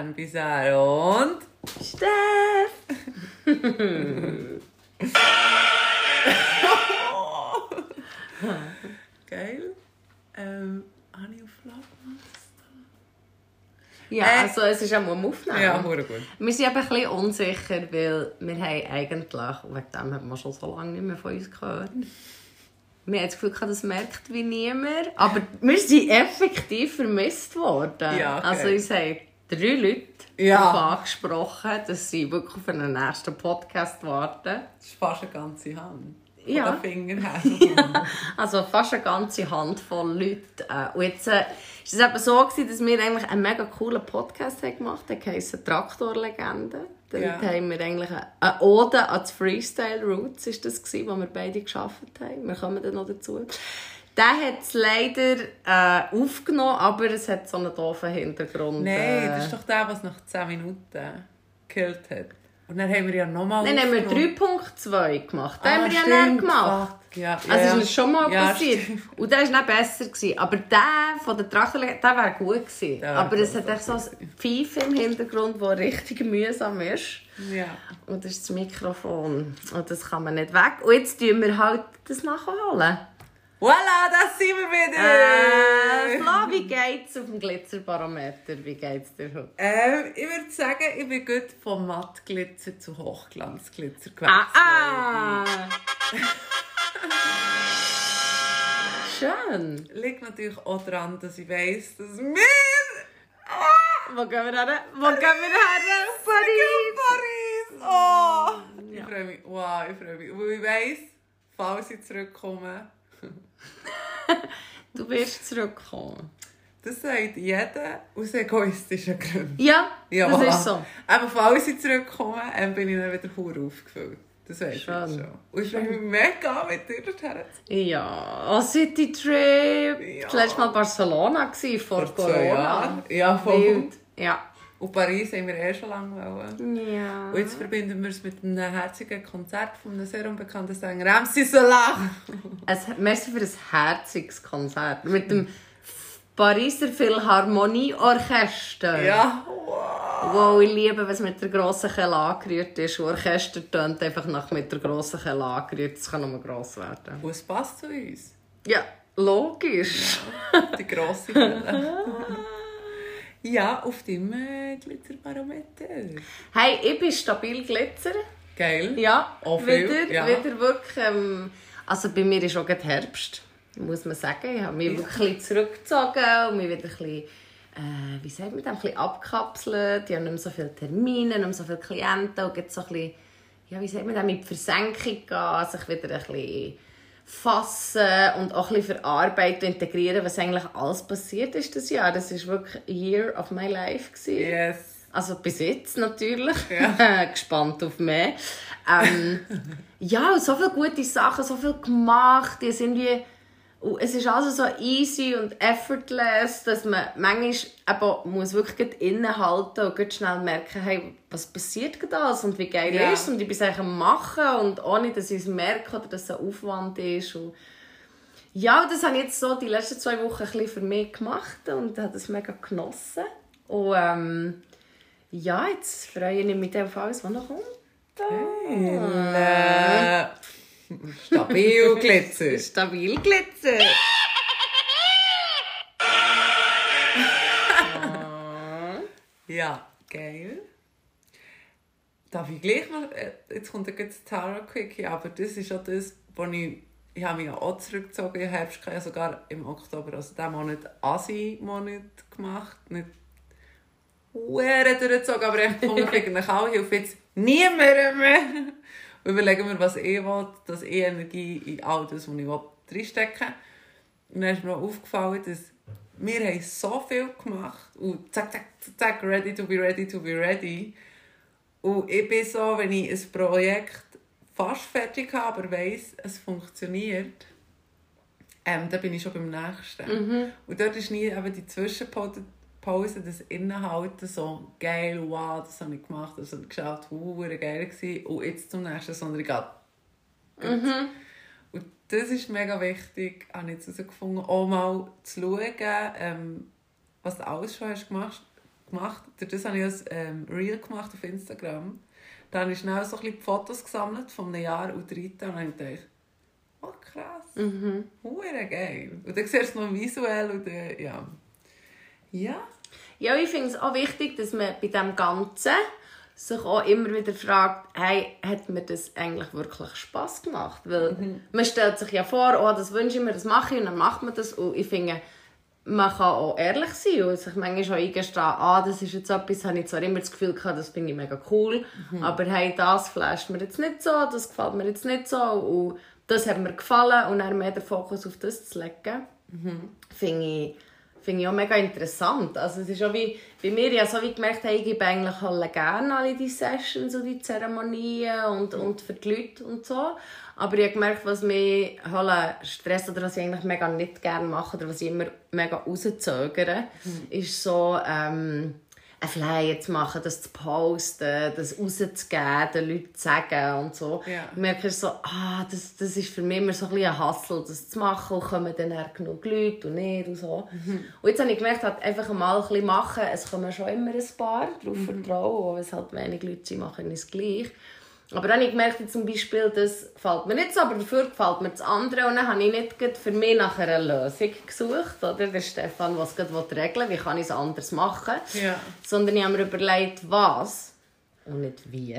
Jeanne Bizarre und Steff! Geil. Ähm, habe ich auf? Ja, Äh, also es ist auch am Aufnehmen. Ja, gut. Wir sind eben ein bisschen unsicher, weil wir haben eigentlich, wegen dem haben wir schon so lange nicht mehr von uns gehört, wir haben das Gefühl, das merkt wie niemand. Aber wir sind effektiv vermisst worden. Ja, okay. Also uns haben drei Leute Ja. darauf angesprochen, dass sie wirklich auf einen nächsten Podcast warten. Das ist fast eine ganze Hand. Von Ja. Fingern her. Also fast eine ganze Handvoll Leute. Äh, Und jetzt äh, ist es eben so, gewesen, dass wir eigentlich einen mega coolen Podcast haben gemacht haben. Der heisst «Traktorlegende». Dort Ja. haben wir eigentlich eine- eine Ode an die Freestyle Roots, ist das gewesen, wo wir beide geschafft haben. Wir kommen dann noch dazu. Der hat es leider äh, aufgenommen, aber es hat so einen doofen Hintergrund. Nein, äh, das ist doch der, was nach 10 Minuten gekillt hat. Und dann haben wir ja nochmal Dann haben wir 3.2 gemacht. Den Ah, haben wir ja stimmt. nicht gemacht. Fuck, Ja, Also ja, es ja. ist mir schon mal Ja, passiert. stimmt. Und der war nicht besser. Gewesen. Aber der von der Traktor, der wäre gut gewesen. Der wär Aber es hat echt so ein Pfeife im Hintergrund, das richtig mühsam ist. Ja. Und das ist das Mikrofon. Und das kann man nicht weg. Und jetzt tun wir halt das nachholen. Voilà, das sind wir wieder! Äh, Flo, wie geht's auf dem Glitzerbarometer? Wie geht's dir heute? Ähm, ich würde sagen, ich bin gut vom Mattglitzer zu Hochglanzglitzer gewechselt. Ah, ah! Schön. Liegt natürlich auch daran, dass ich weiss, dass wir... Wo gehen wir hin? Wo gehen wir hin? Paris! Paris! Oh! Ich Ja. freue mich. Wow, ich freue mich. Weil ich weiss, falls ich zurückkomme, Du wirst zurückkommen. das sagt jeder aus egoistischen Gründen. Ja, Ja, das voilà. ist so. Aber falls ich zurückkomme, bin ich dann wieder hure aufgefüllt. Das weiß ich Schön. jetzt schon. Und ich freue mich mega, mit dir dorthin zu Ja, oh, City Trip. Ja. Das letzte Mal Barcelona gewesen, vor, Vor Corona. Ja, voll. Wild. Ja. Und Paris haben wir eh schon lange wollen. Ja. Und jetzt verbinden wir es mit einem herzigen Konzert von einem sehr unbekannten Sänger, MC Solar. Es, merci für ein herziges Konzert. Mit dem Pariser Philharmonieorchester. Ja, wow. Wow, ich liebe, es mit der grossen Kelle angerührt ist. Und Orchester tönt einfach nach mit der grossen Kelle angerührt. Das kann nur gross werden. Und es passt zu uns. Ja, logisch. Die grosse Welle. ja, auf dem äh, Glitzerbarometer. Hey, ich bin stabil Glitzer. Geil. Ja, Auch viel, wieder, ja. wieder wirklich. Ähm, also bei mir ist auch gerade Herbst, muss man sagen. Ich habe mich wirklich ein bisschen zurückgezogen und mich wieder ein bisschen, äh, wie sagt man ein bisschen abkapselt. Ich habe nicht mehr so viele Termine, nicht mehr so viele Klienten und jetzt so ein bisschen, ja, wie sagt man mit Versenkung gehen, sich wieder ein bisschen fassen und auch ein bisschen verarbeiten und integrieren, was eigentlich alles passiert ist das Jahr. Das war wirklich Year of my life. Gewesen. Yes. Also bis jetzt natürlich. Ja. Gespannt auf mehr. Ähm, ja, so viele gute Sachen, so viel gemacht. Die sind wie, und es ist also so easy und effortless, dass man manchmal eben muss wirklich innehalten und gut schnell merken, hey, was passiert alles und wie geil Ja. ist es und ich bin es am machen und ohne, dass ich es merke oder dass es ein Aufwand ist. Und ja, das habe ich jetzt so die letzten zwei Wochen ein bisschen für mich gemacht und habe das mega genossen. Und ähm, ja, jetzt freue ich mich auf alles, was noch kommt. Äh, stabil Glitzer. Stabil Glitzer. Ja, geil. Darf ich gleich noch, äh, jetzt kommt jetzt das Tarot Quickie, aber das ist auch das, wo ich, ich habe mich ja auch zurückgezogen im Herbst, ich ja sogar im Oktober, also diesen Monat Asi-Monat gemacht, nicht Huere durchgezogen, aber ich kriege eine hilft jetzt niemandem mehr. Überlegen wir, was ich will, dass ich Energie in all das, was ich will, reinstecke. Und dann ist mir auch aufgefallen, dass wir haben so viel gemacht und zack, zack, zack, ready to be ready to be ready. Und ich bin so, wenn ich ein Projekt fast fertig habe, aber weiss, es funktioniert, ähm, dann bin ich schon beim nächsten. Und dort ist nie eben die Zwischenpause, das Innehalten so geil, wow, das habe ich gemacht, das habe ich geschaut, wow, geil gewesen. Und jetzt zum nächsten, sondern ich gehe und das ist mega wichtig, habe ich jetzt herausgefunden, auch mal zu schauen, ähm, was du alles schon hast gemacht. gemacht. Das habe ich als ähm, Reel gemacht auf Instagram. Da habe ich schnell so ein bisschen Fotos gesammelt von einem Jahr und drei und habe ich gedacht, oh krass, mhm. geil. Und dann siehst du es noch visuell und äh, ja. Ja. Ja, ich finde es auch wichtig, dass man bei dem Ganzen sich auch immer wieder fragt, hey, hat mir das eigentlich wirklich Spass gemacht? Weil mhm. man stellt sich ja vor, oh, das wünsche ich mir, das mache ich und dann macht man das und ich finde, man kann auch ehrlich sein und sich manchmal auch eingestehen, ah, das ist jetzt etwas, habe ich zwar immer das Gefühl gehabt, das finde ich mega cool, mhm. aber hey, das flasht mir jetzt nicht so, das gefällt mir jetzt nicht so und das hat mir gefallen und dann mehr den Fokus auf das zu legen, mhm. finde ich finde ich auch mega interessant. Also es ist auch wie, bei mir ja so wie gemerkt, hey, ich gebe eigentlich alle gerne alle die Sessions und die Zeremonien und, und für die Leute und so. Aber ich habe gemerkt, was mich halt Stress oder was ich eigentlich mega nicht gerne mache oder was ich immer mega rauszögere, mhm. ist so... Ähm, ein Flyer zu machen, das zu posten, das rauszugeben, den Leuten zu sagen und so. Ja. Ich merke so, ah, das, das ist für mich immer so ein, bisschen ein Hustle, das zu machen und kommen dann genug Leute und nicht und so. Mhm. Und jetzt habe ich gemerkt, halt einfach mal ein bisschen machen, es kommen schon immer ein paar, darauf mhm. vertrauen, wenn es halt wenig Leute sind, machen es gleich. Aber dann habe ich gemerkt, zum Beispiel, das gefällt mir nicht so, aber dafür gefällt mir das andere. Und dann habe ich nicht für mich nach einer Lösung gesucht. Oder? Der Stefan, was gerade regeln will, wie kann ich es anders machen. Ja. Sondern ich habe mir überlegt, was und nicht wie.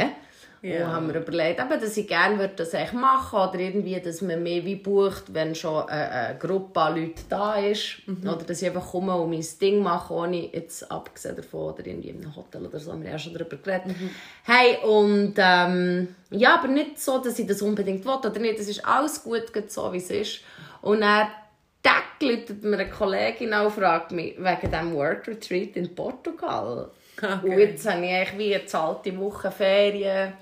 Ja. Und haben wir überlegt, eben, dass ich gerne würde das echt machen oder irgendwie, dass man mehr wie bucht, wenn schon eine, eine Gruppe an Leuten da ist. Mhm. Oder dass ich einfach komme und mein Ding mache, ohne jetzt abgesehen davon oder irgendwie in einem Hotel oder so, haben wir ja schon darüber geredet. Mhm. Hey, und ähm, ja, aber nicht so, dass ich das unbedingt will oder nicht. Es ist alles gut, so wie es ist. Und dann Tag läutet mir eine Kollegin und fragt mich wegen diesem Work Retreat in Portugal. Okay. Und jetzt habe ich eigentlich wie eine zahlte Woche Ferien.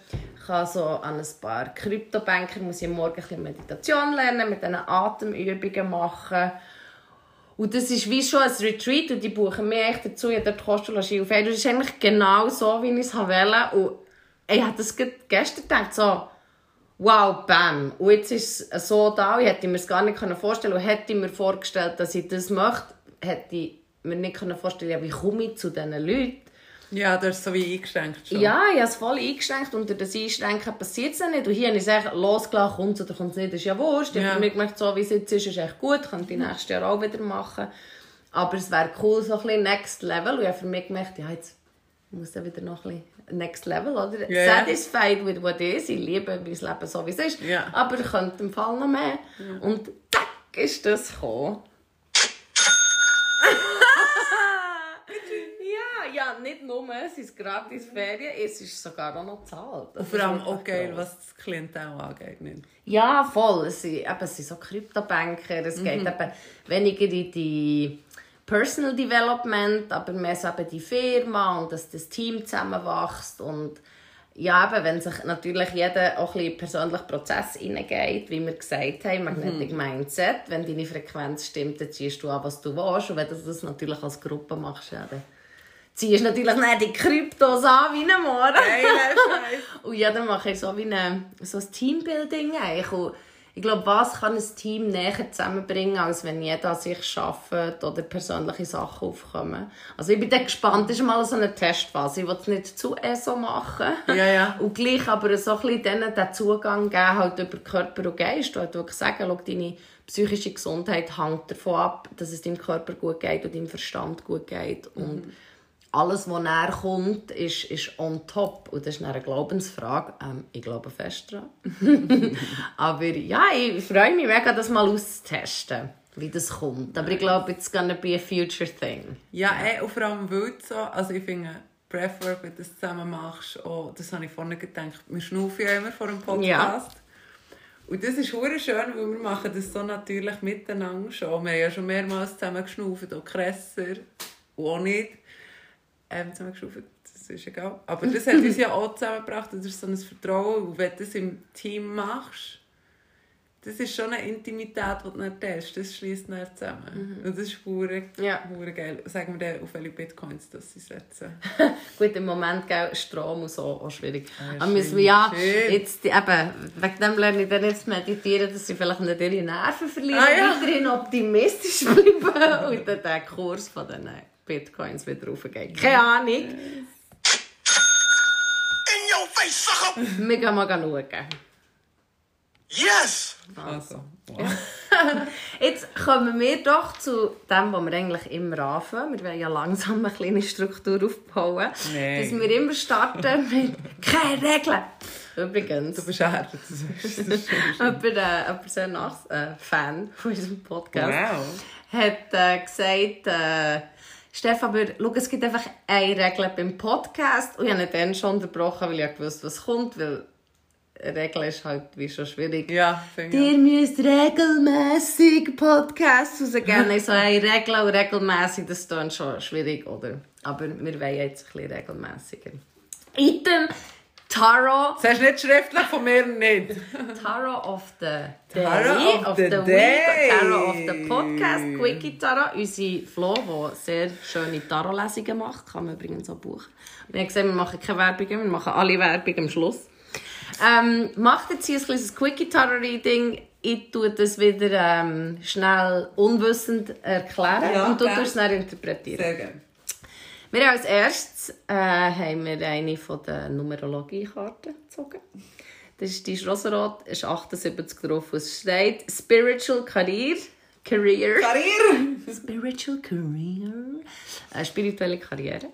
Ich habe so an ein paar Kryptobanker muss ich morgen ein bisschen Meditation lernen, mit diesen Atemübungen machen. Und das ist wie schon ein Retreat und die buchen mir echt dazu, ja, dort kostet Logis auf Das ist eigentlich genau so, wie ich es wollte. Und ich habe das gestern gedacht, so, wow, bam. Und jetzt ist es so da, ich hätte mir es gar nicht vorstellen können. Und hätte mir vorgestellt, dass ich das möchte, hätte ich mir nicht vorstellen können, wie komme ich zu diesen Leuten. Ja, du hast es so wie eingeschränkt schon. Ja, ich habe es voll eingeschränkt. Unter das Einschränken passiert es nicht. Und hier habe ich gesagt, losgelassen, kommt es oder kommt es nicht, das ist ja wurscht. Ich habe mir gemerkt, so wie es jetzt ist, ist echt gut. Könnte ich nächstes Jahr auch wieder machen. Aber es wäre cool, so ein bisschen Next Level. Und ich habe für mich gemerkt, ja, jetzt muss ich wieder noch ein bisschen Next Level, oder? Yeah. Satisfied with what is. Ich liebe mein Leben so, wie es ist. Yeah. Aber ich könnte im Fall noch mehr. Yeah. Und tack ist das gekommen. Nicht nur, es ist gratis Ferien, es ist sogar auch noch zahlt. Und vor allem auch geil, was das Klientel angeht. Nicht? Ja, voll. Es sind, eben, es sind so Kryptobanker, es mhm. geht eben weniger in die Personal Development, aber mehr so eben die Firma und dass das Team zusammenwächst und ja, eben, wenn sich natürlich jeder auch ein bisschen persönlichen Prozess hineingeht, wie wir gesagt haben, Magnetic mhm. Mindset, wenn deine Frequenz stimmt, dann ziehst du an, was du willst. Und wenn du das natürlich als Gruppe machst, ja, dann ziehst natürlich nicht die Kryptos an wie ein Moor. und ja, dann mache ich so wie eine, so ein Teambuilding eigentlich. Und ich glaube, was kann ein Team näher zusammenbringen, als wenn jeder an sich arbeitet oder persönliche Sachen aufkommen. Also ich bin dann gespannt, das ist mal so eine Testphase. Ich will es nicht zu ESO machen. Ja, ja. Und gleich aber so ein bisschen denen den Zugang geben, halt über Körper und Geist. Und wirklich sagen, schau, deine psychische Gesundheit hängt davon ab, dass es deinem Körper gut geht und deinem Verstand gut geht. Und mhm alles, was näher kommt, ist, ist on top. Und das ist eine Glaubensfrage. Ähm, ich glaube fest daran. Aber ja, ich freue mich mega, das mal auszutesten, wie das kommt. Aber ich glaube, it's gonna be a future thing. Ja, ja. Ey, und vor allem weil so, also ich finde, Breathwork, wenn du das zusammen machst, oh, das habe ich vorhin gedacht, wir schnaufen ja immer vor dem Podcast. Ja. Und das ist hure schön, weil wir machen das so natürlich miteinander schon. Wir haben ja schon mehrmals zusammen geschnaufen, auch Kresser und auch nicht ähm, zusammengeschraubt. Das ist egal. Aber das hat uns ja auch zusammengebracht. Das ist so ein Vertrauen. Und wenn du das im Team machst, das ist schon eine Intimität, die du nicht teilst. Das schließt nicht zusammen. Und das ist pure, Ja. pure geil. Sagen wir dann, auf welche Bitcoins das sie setzen. Gut, im Moment gell, Strom und so auch schwierig. ja, Aber müssen wir ja, schön. jetzt, eben, wegen dem lerne ich dann jetzt meditieren, dass sie vielleicht nicht ihre Nerven verlieren, Ah, ja. weiterhin optimistisch bleiben und dann der Kurs von den Bitcoins wieder raufgeht. Keine Ahnung. In your face, sucker! Wir gehen mal schauen. Yes! Also, wow. Jetzt kommen wir doch zu dem, was wir eigentlich immer anfangen. Wir wollen ja langsam eine kleine Struktur aufbauen. Nein. Dass wir immer starten mit «Keine Regeln!» Übrigens. Du bist hart, das weißt du. Das ist jemand, äh, jemand sehr nach, äh, Fan von unserem Podcast, Wow. hat äh, gesagt, äh, Stefan, aber, schau, es gibt einfach eine Regel beim Podcast. Und ich habe dann schon unterbrochen, weil ich wusste, was kommt, weil eine Regel ist halt wie schon schwierig. Ja, finde ich. Ihr müsst regelmäßig Podcasts rausgeben. So, hey, Regel und regelmässig, das ist dann schon schwierig, oder? Aber wir wollen jetzt ein bisschen regelmäßiger. Item Tarot. Hast du nicht schriftlich von mir nicht. Tarot of the Day. Tarot of the Week. Day. Tarot of the Podcast. Quickie Tarot. Unsere Flo, die sehr schöne Tarot-Lesungen macht. Kann man übrigens auch buchen. Wir haben gesehen, wir machen keine Werbung, wir machen alle Werbung am Schluss. Ähm, macht jetzt hier ein kleines Quickie Tarot Reading. Ich tue das wieder ähm, schnell unwissend erklären Ja, und du tust es dann interpretieren. Sehr gerne. Wir haben als erstes äh, haben wir eine von den Numerologie-Karten gezogen. Das ist die ist rosarot, ist 78 drauf, und es steht Spiritual Career. Career. Karriere! Spiritual Career. Äh, spirituelle Karriere.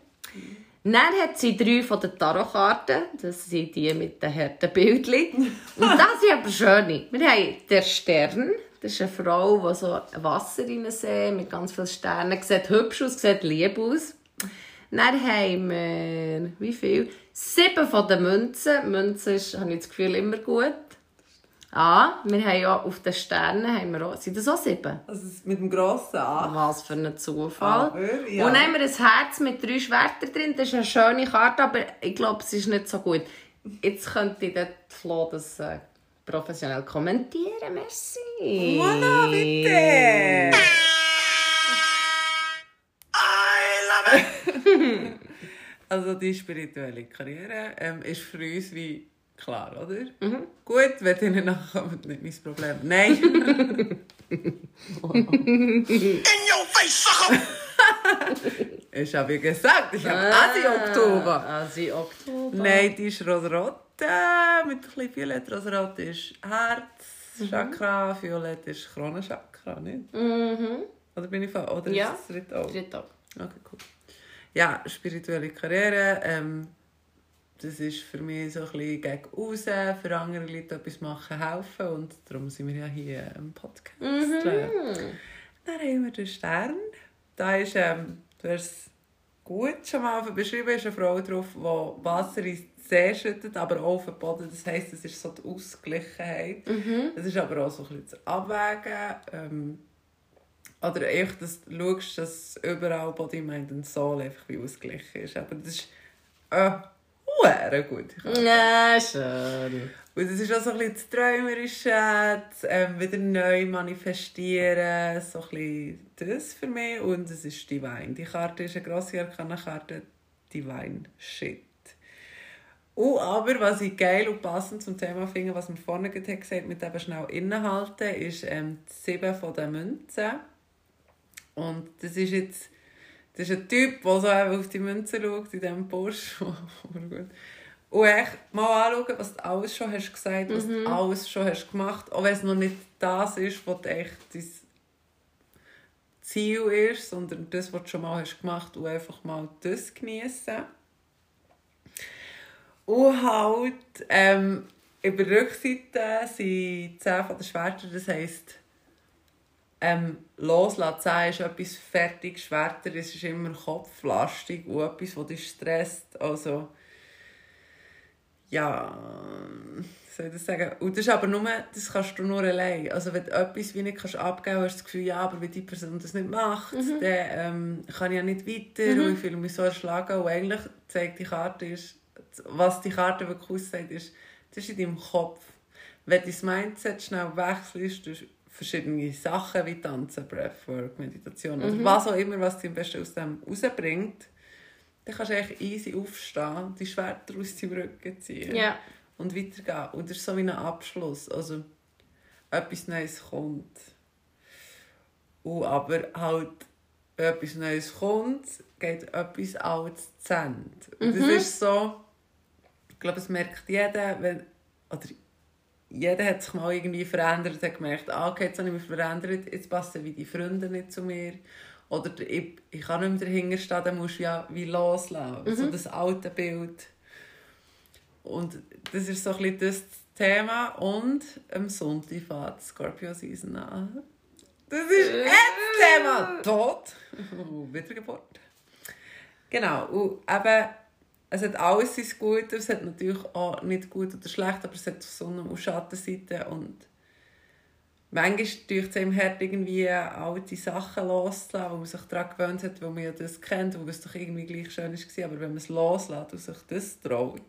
Dann hat sie drei von den Tarotkarten. Das sind die mit den harten Bildchen. Und das sind aber schöne. Wir haben den Stern. Das ist eine Frau, die so Wasser reinsehen mit ganz vielen Sternen. Sieht hübsch aus, sieht lieb aus. Dann haben wir, wie viel? Sieben von den Münzen. Münzen ist, habe ich das Gefühl, immer gut. Ah, wir haben ja auf den Sternen, haben wir auch, sind das auch sieben? Also mit dem grossen A. Was für ein Zufall. Aber, ja. Und dann haben wir ein Herz mit drei Schwertern drin. Das ist eine schöne Karte, aber ich glaube, es ist nicht so gut. Jetzt könnte dort Flo das äh, professionell kommentieren. Merci. Voilà, bitte! Also die spirituelle Karriere ähm, ist für uns wie klar, oder? Gut, wenn ihr nicht nachkommt, nicht mein Problem. Nein, In your face, sucker! ich habe ja gesagt, ich habe Asi Oktober. Asi Oktober. Nein, die ist rosarot, äh, mit ein bisschen Violett. Rosarot ist Herz, Chakra, Violett ist Kronenchakra, nicht? Mhm. Oder bin ich falsch? Oder Ja. ist das dritte auch? Dritte Tag. Okay, cool. Ja, spirituelle Karriere. Ähm, das ist für mich so ein bisschen gegen raus, für andere Leute etwas machen, helfen. Und darum sind wir ja hier im Podcast. Mhm. Dann haben wir den Stern. Da ist, ähm, du hast es gut schon mal beschrieben, ist eine Frau drauf, die Wasser ins See schüttet, aber auch auf den Boden. Das heisst, es ist so die Ausgleichheit. Es ist aber auch so ein bisschen das Abwägen. Ähm, oder einfach, dass du schaust, dass überall Body, Mind und Soul einfach wie ausgeglichen ist. Aber das ist äh, gute Karte. Ja, schön. Und es ist auch so ein bisschen das Träumerische, das, ähm, wieder neu manifestieren, so ein bisschen das für mich. Und es ist Divine. Die Karte ist eine grosse Arkana-Karte, Divine Shit. Und aber, was ich geil und passend zum Thema finde, was wir vorne gesagt haben, mit eben schnell innehalten, ist ähm, die sieben von den Münzen. Und das ist jetzt das ist ein Typ, der so auf die Münzen schaut, in diesem Busch. Und echt mal anschauen, was du alles schon hast gesagt, was du alles schon hast gemacht, auch wenn es noch nicht das ist, was echt dein Ziel ist, sondern das, was du schon mal hast gemacht und einfach mal das genießen. Und halt, ähm, über die Rückseite sind 10 von den Schwertern, das heisst, ähm, loslassen 10 ist etwas fertig, Schwerter, es ist immer kopflastig und etwas, das dich stresst, also ja, soll ich das sagen? Und das ist aber nur, das kannst du nur allein. Also wenn du etwas wie nicht kannst abgeben kannst, hast du das Gefühl, ja, aber wenn die Person das nicht macht, dann ähm, kann ich ja nicht weiter und ich fühle mich so erschlagen. Und eigentlich zeigt die Karte, ist, was die Karte wirklich aussagt, ist, das ist in deinem Kopf. wenn du das Mindset schnell wechselst verschiedene Sachen wie Tanzen, Breathwork, Meditation oder was auch immer, was dich am besten aus dem rausbringt, dann kannst du eigentlich easy aufstehen, die Schwerter aus deinem Rücken ziehen Ja. und weitergehen. Und das ist so wie ein Abschluss. Also, etwas Neues kommt. Und aber halt, wenn etwas Neues kommt, geht etwas Altes zu Ende. Und das ist so, ich glaube, es merkt jeder, wenn, oder jeder hat sich mal irgendwie verändert, hat gemerkt, ah, okay, jetzt habe ich mich verändert, jetzt passen wie die Freunde nicht zu mir. Oder der- ich, ich kann nicht mehr dahinter stehen, dann musst du ja wie loslassen. So das alte Bild. Und das ist so ein bisschen das Thema. Und am Sonntag fährt Scorpio Season an. Das ist das Thema. Tod. Wiedergeburt. Genau. Und eben, es hat alles sein Gutes. Es hat natürlich auch nicht gut oder schlecht, aber es hat Sonne- und Schattenseiten. Und manchmal tut es einem hart, irgendwie alte Sachen loszulassen, wo man sich daran gewöhnt hat, wo man ja das kennt, wo es doch irgendwie gleich schön war. Aber wenn man es loslässt und sich das traut,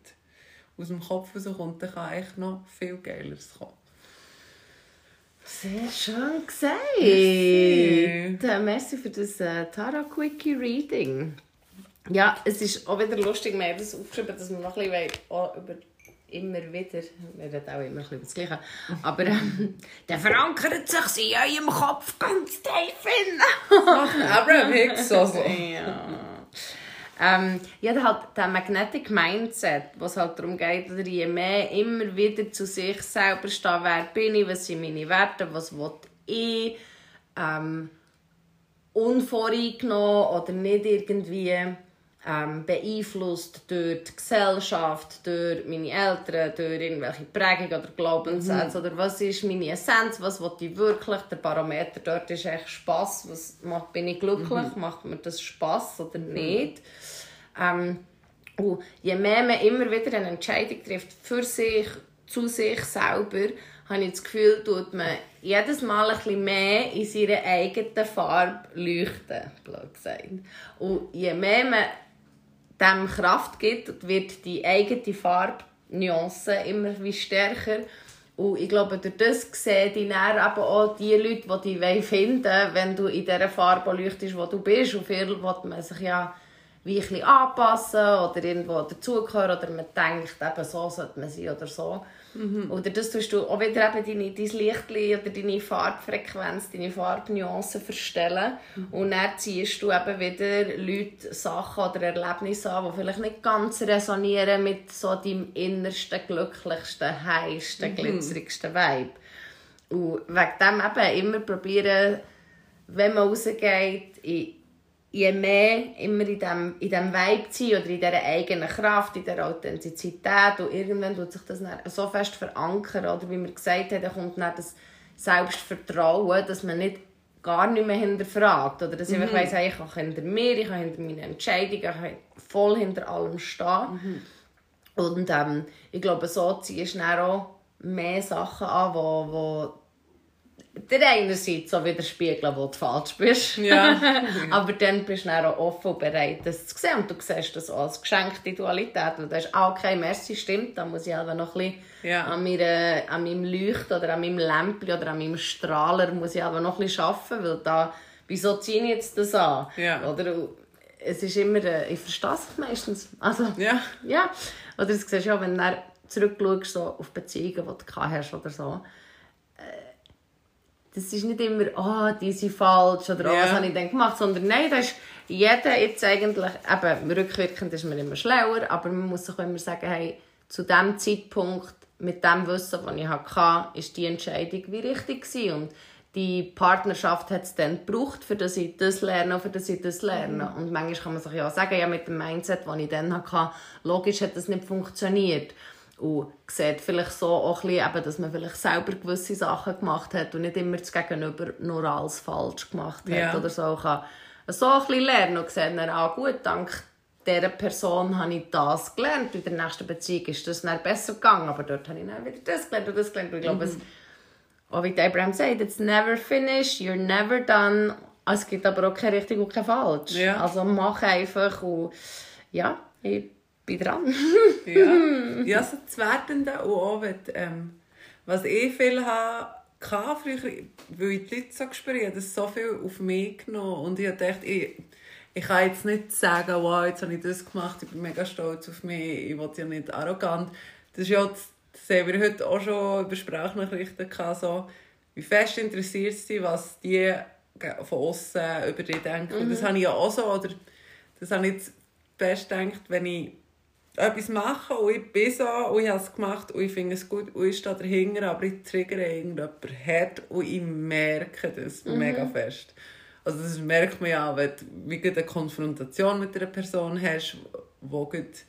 aus dem Kopf rauskommt, dann kann eigentlich noch viel Geileres kommen. Sehr schön gesagt. Merci. Äh, Merci für das äh, Tarot Quickie Reading. Ja, es ist auch wieder lustig, wir haben das aufgeschrieben, dass wir noch ein bisschen auch über immer wieder, wir reden auch immer ein bisschen über das Gleiche, aber ähm, der verankert sich in eurem Kopf ganz tief in. Abraham Hicks also. ja. Ähm, ja, halt der Magnetic Mindset, was halt darum geht, oder je mehr immer wieder zu sich selber stehen, wer bin ich, was sind meine Werte, was will ich, ähm, unvoreingenommen oder nicht irgendwie ähm, beeinflusst durch die Gesellschaft, durch meine Eltern, durch irgendwelche Prägungen oder Glaubenssätze oder was ist meine Essenz, was will ich wirklich, der Barometer dort ist echt Spass, was macht, bin ich glücklich, macht mir das Spass oder nicht. Ähm, und je mehr man immer wieder eine Entscheidung trifft für sich, zu sich selber, habe ich das Gefühl, tut man jedes Mal ein bisschen mehr in seiner eigenen Farbe leuchten, blöd gesagt. Und je mehr man dem Kraft gibt, wird die eigene Farbnuance immer wie stärker. Und ich glaube, durch das sehen die dann eben auch die Leute, die dich finden wollen, wenn du in dieser Farbe leuchtest, wo du bist. Und viel will man sich ja wie ein bisschen anpassen oder irgendwo dazugehören oder man denkt, eben so sollte man sein oder so. Oder das tust du auch wieder eben deine, dein Licht oder deine Farbfrequenz, deine Farbnuancen verstellen. Und dann ziehst du eben wieder Leute, Sachen oder Erlebnisse an, die vielleicht nicht ganz resonieren mit so deinem innersten, glücklichsten, heilsten, glitzerigsten Vibe. Und wegen dem eben immer probieren, wenn man rausgeht, in je mehr immer in diesem in dem Vibe zu sein oder in dieser eigenen Kraft, in dieser Authentizität und irgendwann tut sich das so fest verankern oder? Wie wir gesagt haben, dann kommt dann das Selbstvertrauen, dass man nicht gar nicht mehr hinterfragt oder? Dass ich einfach weiss, hey, ich kann hinter mir, ich kann hinter meinen Entscheidungen, ich kann voll hinter allem stehen. Und ähm, ich glaube, so ziehst du dann auch mehr Sachen an, wo der einerseits so widerspiegeln, wo du falsch bist. Ja. Aber dann bist du dann auch offen und bereit, das zu sehen. Und du siehst das auch als geschenkte Dualität. Und du ah, okay, merci, stimmt, da muss ich halt noch ein bisschen Ja. an, meiner, an meinem Leucht oder an meinem Lämpchen oder an meinem Strahler muss ich aber noch ein bisschen arbeiten, weil da, wieso ziehe ich jetzt das an? Ja. Oder es ist immer, äh, ich verstehe es meistens. Also, Ja. ja. Oder du siehst ja, wenn du zurückschaust so auf Beziehungen, die du hast oder so, äh, das ist nicht immer, oh, die sind falsch oder oh, Ja. was habe ich denn gemacht, sondern nein, da ist jeder jetzt eigentlich, eben, rückwirkend ist man immer schlauer, aber man muss sich auch immer sagen, hey, zu dem Zeitpunkt, mit dem Wissen, das ich hatte, ist die Entscheidung wie richtig gewesen. und die Partnerschaft hat es dann gebraucht, für dass ich das lerne, für dass ich das lerne. Und manchmal kann man sich ja auch sagen, ja, mit dem Mindset, das ich dann hatte, logisch hat das nicht funktioniert. Und sieht vielleicht so auch ein bisschen, eben, dass man vielleicht selber gewisse Sachen gemacht hat und nicht immer das Gegenüber nur alles falsch gemacht hat. Ja. Oder so kann so ein bisschen lernen und sieht dann, ah, gut, dank dieser Person habe ich das gelernt. In der nächsten Beziehung ist das dann besser gegangen, aber dort habe ich dann wieder das gelernt und das gelernt. Und ich glaube, es, auch wie Abraham sagt, it's never finished, you're never done. Es gibt aber auch kein richtig und kein falsch. Ja. Also mach einfach und ja, ich bin dran. Ja, ja so das Wertende und auch wenn ähm, Was ich viel hatte, hatte früher, weil ich die Leute so gespürt habe, das so viel auf mich genommen. Und ich dachte, ich, ich kann jetzt nicht sagen, wow, jetzt habe ich das gemacht, ich bin mega stolz auf mich, ich will ja nicht arrogant. Das ist ja, das sehen wir heute auch schon über Sprachnachrichten gehabt, so, wie fest interessiert sie, was die von außen über dich denken. Das habe ich ja auch so, oder das habe ich jetzt fest gedacht, wenn ich etwas mache und ich bin so und ich habe es gemacht und ich finde es gut und ich stehe dahinter, aber ich triggere irgendjemand hart und ich merke das mega fest. Also das merkt man ja, wenn du wie eine Konfrontation mit einer Person hast, wo gut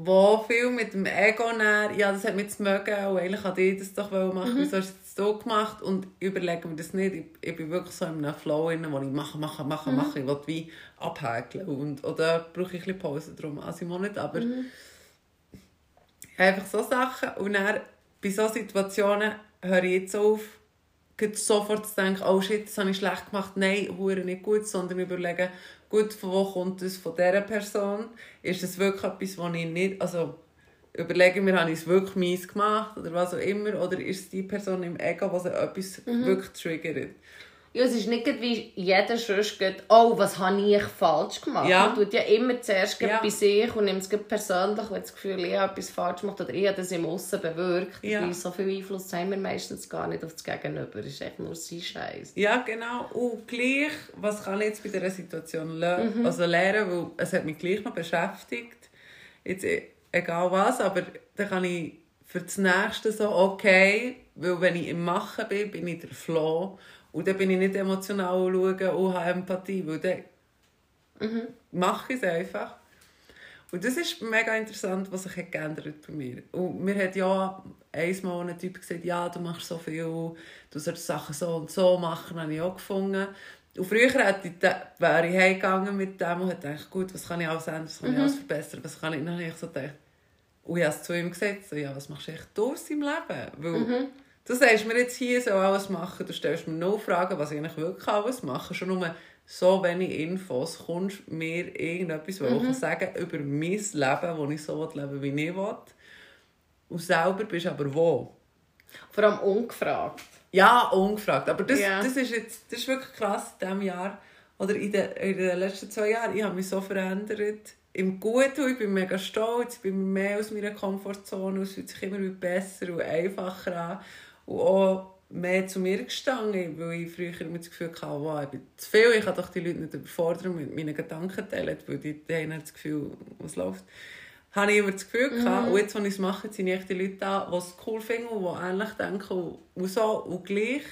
wo viel mit dem Ego näher, ja, das hat mich zu mögen und eigentlich wollte ich das doch machen, wieso hast du das so gemacht und überlege mir das nicht, ich, ich bin wirklich so in einem Flow, drin, wo ich mache, mache, mache, mache, ich will wie abhäkeln und, oder brauche ich ein Pause drum, also ich nicht, aber einfach so Sachen und dann bei solchen Situationen höre ich jetzt auf, sofort zu denken, oh shit, das habe ich schlecht gemacht, nein, hure nicht gut, sondern überlegen, gut, von wo kommt das? Von dieser Person? Ist das wirklich etwas, was ich nicht, also überlegen wir, habe ich es wirklich mies gemacht oder was auch immer, oder ist es die Person im Ego, die etwas wirklich triggert? Ja, es ist nicht wie jeder sonst geht, oh, was habe ich falsch gemacht? Ja. Man tut ja immer zuerst Ja. bei sich und nimmt es persönlich, wenn das Gefühl ich habe etwas falsch gemacht oder ich habe das im Aussen bewirkt. Ja. Weil so viel Einfluss haben wir meistens gar nicht auf das Gegenüber. Es ist echt nur sein Scheiß. Ja, genau. Und gleich, was kann ich jetzt bei dieser Situation le also lernen, weil es hat mich gleich noch beschäftigt. Jetzt, e- egal was, aber dann kann ich für das Nächste so, okay, weil wenn ich im Machen bin, bin ich der Flow. Und dann bin ich nicht emotional und schaue und habe Empathie, weil dann mache ich es einfach. Und das ist mega interessant, was sich hat geändert bei mir. Und mir hat ja einmal ein Typ gesagt, ja, du machst so viel, du sollst Sachen so und so machen, habe ich auch gefunden. Und früher hätte ich, wäre ich heimgegangen mit dem und hätte gedacht, gut, was kann ich alles ändern, was kann ich alles verbessern, was kann ich, dann habe ich so gedacht, und ich habe es zu ihm gesagt, so, ja, was machst du echt du aus deinem Leben? Weil, du sagst mir jetzt hier, so alles machen, du stellst mir noch Fragen, was ich eigentlich wirklich alles mache, schon nur so wenig Infos, kommst du mir irgendetwas, was ich kann sagen über mein Leben, wo ich so leben will, wie ich will. Und selber bist du aber wo? Vor allem ungefragt. Ja, ungefragt. Aber das, Ja. das, ist jetzt, das ist wirklich krass in diesem Jahr. Oder in den, in den letzten zwei Jahren. Ich habe mich so verändert. Im Guten, ich bin mega stolz. Ich bin mehr aus meiner Komfortzone. Es fühlt sich immer besser und einfacher an. Und auch mehr zu mir gestanden, weil ich früher immer das Gefühl hatte, wow, ich bin zu viel. Ich kann doch die Leute nicht überfordern mit meinen Gedanken teilen, weil die, die haben das Gefühl, was läuft. Habe ich immer das Gefühl gehabt. Und jetzt, wenn ich es mache, sind echt die Leute da, die es cool finden und die ähnlich denken und, so. Und gleich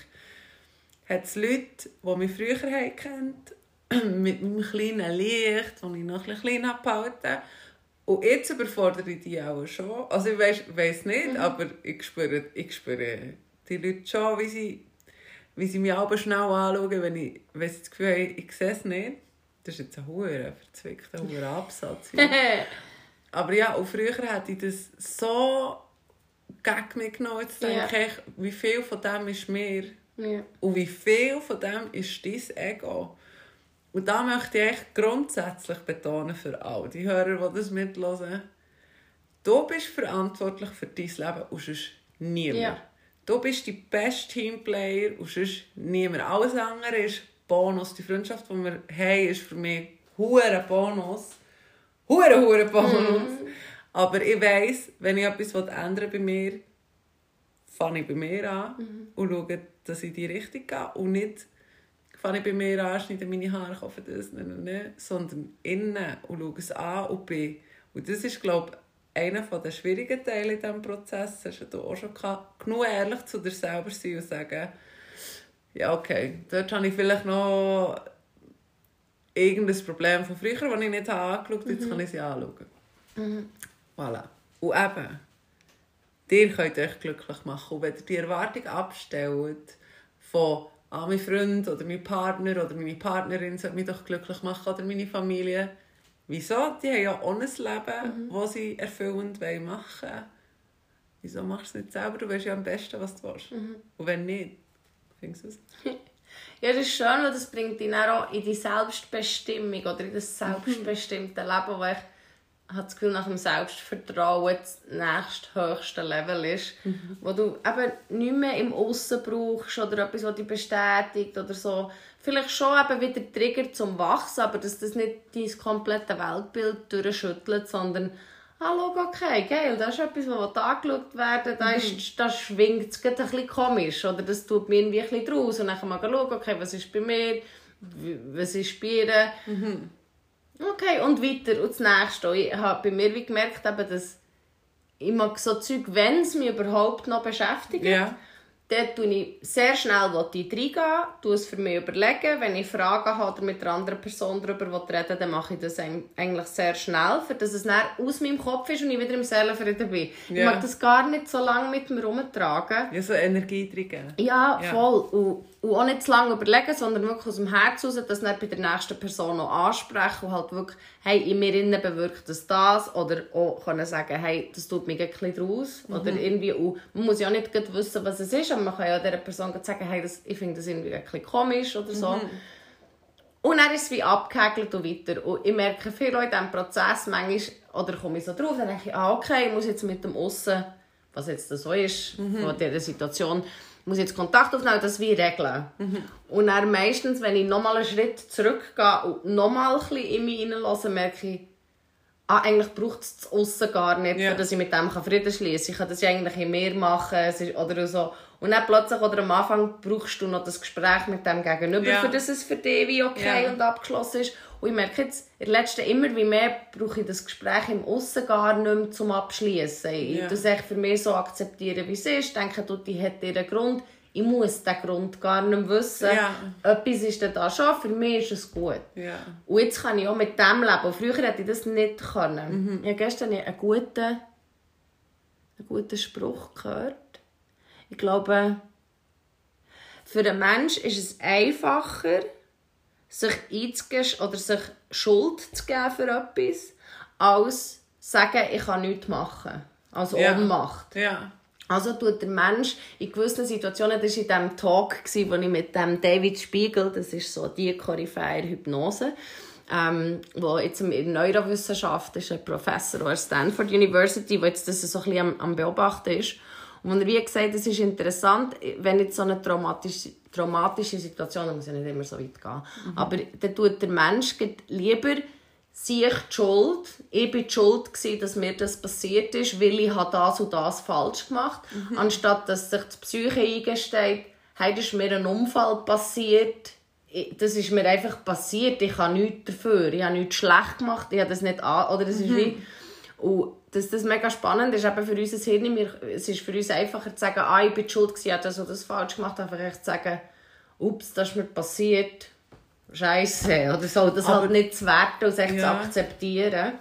hat es Leute, die mich früher kennt, mit meinem kleinen Licht, das ich noch ein klein abgehalten Und jetzt überfordere ich die auch schon. Also ich weiss, weiss nicht, aber ich spüre, ich spüre die Leute schon, wie sie, wie sie mich aber schnell anschauen, wenn, ich, wenn sie das Gefühl haben, ich sehe es nicht. Das ist jetzt ein hoher verzwickter hoher Absatz. ja. Aber ja, und früher hätte ich das so gegen mich genommen. Jetzt denke Ja. ich, wie viel von dem ist mir Ja. und wie viel von dem ist dein Ego. Und da möchte ich echt grundsätzlich betonen für all die Hörer, die das mithören. Du bist verantwortlich für dein Leben und sonst niemand. Ja. Du bist die beste Teamplayer und sonst niemand. Alles andere ist Bonus. Die Freundschaft, die wir haben, ist für mich hure Bonus. Hure, hure Bonus. Aber ich weiss, wenn ich etwas ändern bei mir, fange ich bei mir an und schaue, dass ich die Richtung gehe und nicht fange ich bei mir an, schneide meine Haare, kaufe das, nein, nein, nein, sondern innen und schaue es an und bin. Und das ist, glaube ich, einer der schwierigen Teile in diesem Prozess. Hast du auch schon gehabt, genug ehrlich zu dir selber sein und sagen, ja, okay, dort habe ich vielleicht noch irgendein Problem von früher, das ich nicht habe angeschaut habe, jetzt kann ich sie anschauen. Voilà. Und eben, ihr könnt euch glücklich machen. Und wenn ihr die Erwartung abstellt von ah, mein Freund oder mein Partner oder meine Partnerin sollte mich doch glücklich machen oder meine Familie. Wieso? Die haben ja auch ein Leben, das sie erfüllend machen wollen. Wieso machst du es nicht selber? Du weißt ja am besten, was du willst. Und wenn nicht, findest du es? Ja, das ist schön, weil das bringt dich auch in die Selbstbestimmung oder in das selbstbestimmte Leben, wo ich habe das Gefühl, nach dem Selbstvertrauen das nächste höchste Level ist, wo du eben nicht mehr im Aussen brauchst oder etwas, was dich bestätigt oder so. Vielleicht schon eben wieder Trigger zum Wachsen, aber dass das nicht dein komplette Weltbild durchschüttelt, sondern ah, schau, okay, geil, das ist etwas, was angeschaut werden da, ist, da schwingt es gerade ein bisschen komisch oder das tut mir irgendwie ein bisschen draus und dann kann man schauen, okay, was ist bei mir, was ist bei ihr. Okay, und weiter. Und das Nächste. Ich habe bei mir wie gemerkt, eben, dass ich mag so Zeug, wenn es mich überhaupt noch beschäftigt, Ja. Dann tue ich sehr schnell ich reingehen, tue es für mich überlegen. Wenn ich Fragen habe oder mit einer anderen Person darüber reden will, dann mache ich das eig- eigentlich sehr schnell, für dass es dann aus meinem Kopf ist und ich wieder im Seelenfrieden bin. Ich Ja. mag das gar nicht so lange mit mir herumtragen. Ja, so Energie drin. Ja, Ja. voll. Und, und auch nicht zu lange überlegen, sondern wirklich aus dem Herz raus, das dann bei der nächsten Person noch ansprechen und halt wirklich, hey, in mir innen bewirkt das das oder auch können sagen, hey, das tut mir ein bisschen draus oder irgendwie, und man muss ja nicht gleich wissen, was es ist, aber man kann ja dieser Person sagen, hey, das, ich finde das irgendwie ein bisschen komisch oder so. Und dann ist es wie abgehäkelt und weiter. Und ich merke viel auch in diesem Prozess, manchmal, oder komme ich so drauf, dann denke ich, ah, okay, ich muss jetzt mit dem Aussen, was jetzt so ist, von dieser Situation, muss jetzt Kontakt aufnehmen das wie regeln. Und dann meistens, wenn ich nochmal einen Schritt zurückgehe und nochmal ein bisschen in mich hineinlasse, merke ich, ah, eigentlich braucht es das Aussen gar nicht, Ja. dass ich mit dem Frieden schließen kann. Ich kann das ja eigentlich in mir machen ist, oder so. Und dann plötzlich oder am Anfang brauchst du noch das Gespräch mit dem Gegenüber, Ja. für das es für dich wie okay Ja. und abgeschlossen ist. Und ich merke jetzt, in der letzten immer wie mehr brauche ich das Gespräch im Aussen gar nicht mehr zum Abschließen. Ich Ja. das echt für mich so akzeptieren, wie es ist. Ich denke, du, die hat ihren Grund. Ich muss den Grund gar nicht mehr wissen. Ja. Etwas ist da schon, für mich ist es gut. Ja. Und jetzt kann ich auch mit dem leben. Früher hätte ich das nicht können. Ich habe gestern einen guten, einen guten Spruch gehört. Ich glaube, für einen Menschen ist es einfacher, sich einzugestehen oder sich Schuld zu geben für etwas, als sagen, ich kann nichts machen. Also Ja. Ohnmacht. Ja. Also tut der Mensch in gewissen Situationen, das war in diesem Talk, wo ich mit dem David Spiegel, das ist so die Koryphäe Hypnose, ähm, wo jetzt in Neurowissenschaft ist ein Professor an der Stanford University, der jetzt das so ein bisschen am, am Beobachten ist. Und er wie gesagt, es ist interessant, wenn jetzt so eine traumatische, traumatische Situation, muss ja nicht immer so weit gehen, aber dann tut der Mensch lieber sich die Schuld. Ich war die schuld, gewesen, dass mir das passiert ist, weil ich habe das und das falsch gemacht Mhm. Anstatt dass sich die Psyche eingesteht, da ist mir ein Unfall passiert. Das ist mir einfach passiert. Ich habe nichts dafür. Ich habe nichts schlecht gemacht. Ich habe das nicht an... Oder das ist Mhm. wie... Und dass das mega spannend ist, eben für unser Hirn, wir, es ist für uns einfacher zu sagen, ah, ich bin schuld, gewesen, ich das das falsch gemacht, einfach echt zu sagen, ups, das ist mir passiert, Scheiße oder so. Das Aber- halt nicht zu werten und zu Ja. akzeptieren,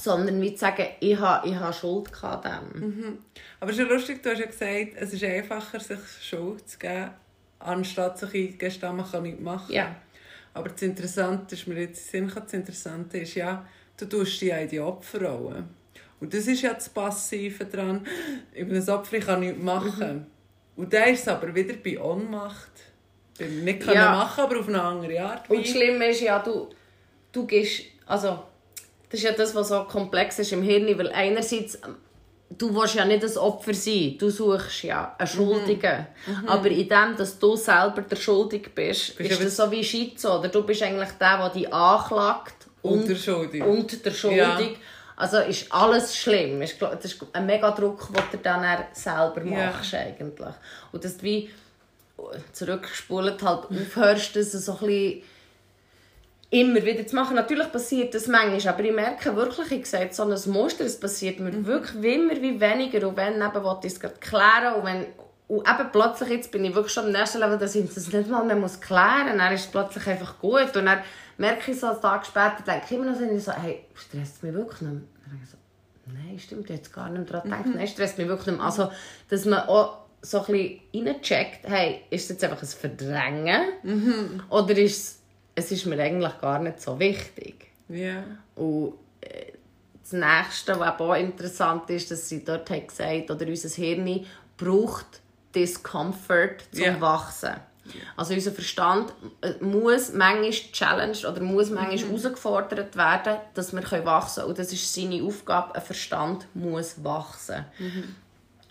sondern wie zu sagen, ich habe, ich habe Schuld an dem. Aber es ist ja lustig, du hast ja gesagt, es ist einfacher, sich Schuld zu geben, anstatt sich eingestehen, man kann nichts machen. Ja. Aber das Interessante ist, mir jetzt das Interessante ist ja, du tust dich ja in die Opferrolle. Und das ist ja das Passive daran, ich bin ein Opfer, ich kann nichts machen. Und da ist es aber wieder bei Ohnmacht. Beim nicht können Ja. machen, aber auf eine andere Art. Und das Schlimme ist ja, du, du gehst, also, das ist ja das, was so komplex ist im Hirn, weil einerseits, ähm, du willst ja nicht das Opfer sein, du suchst ja einen Schuldigen. Aber in dem, dass du selber der Schuldige bist, Bist ist ja das so wie Schizo, oder du bist eigentlich der, der dich anklagt Und der Schuldige. Und der Schuldige. Also ist alles schlimm. Das ist ein mega Druck, den du dann selber Ja. machst. Eigentlich. Und dass du wie zurückgespult halt aufhörst, das so ein bisschen immer wieder zu machen. Natürlich passiert das manchmal, aber ich merke wirklich, ich sehe so ein Muster, es passiert mir wirklich wie immer wie weniger und wenn eben will ich es gerade klären und wenn und eben plötzlich, jetzt bin ich wirklich schon am nächsten Level, dass ich das nicht mal mehr muss klären muss, dann ist es plötzlich einfach gut und dann merke ich so, einen Tag später, denke ich immer noch so, hey, stresst mich wirklich nicht mehr? So, Nein, stimmt, ich jetzt gar nicht mehr daran gedacht. Nein, stresst mich wirklich nicht mehr. Also, dass man auch so ein bisschen reincheckt, hey, ist es jetzt einfach ein Verdrängen? Oder ist es, es ist mir eigentlich gar nicht so wichtig? Ja. Und äh, das Nächste, was auch interessant ist, dass sie dort hat gesagt oder unser Hirn braucht Discomfort zum Ja. Wachsen. Also unser Verstand äh, muss manchmal challenged oder muss manchmal herausgefordert werden, dass wir wachsen können. Und das ist seine Aufgabe. Ein Verstand muss wachsen.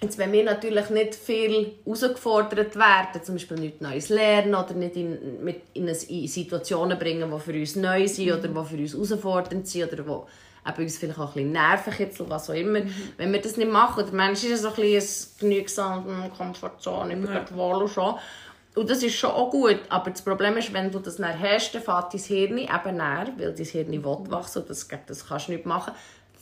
Jetzt, wenn wir natürlich nicht viel herausgefordert werden, zum Beispiel nichts Neues lernen oder nicht in, mit in, Situationen bringen, die für uns neu sind oder die für uns herausfordernd sind oder wo eben uns vielleicht auch ein bisschen nerven kitzeln, was auch immer. Wenn wir das nicht machen, der Mensch ist ja so ein bisschen genügsam Komfortzone, ich bin gerade wohl und schon. Und das ist schon auch gut, aber das Problem ist, wenn du das dann hast, dann fährt dein Hirn eben näher, weil dein Hirn will wachsen und das, das kannst du nicht machen,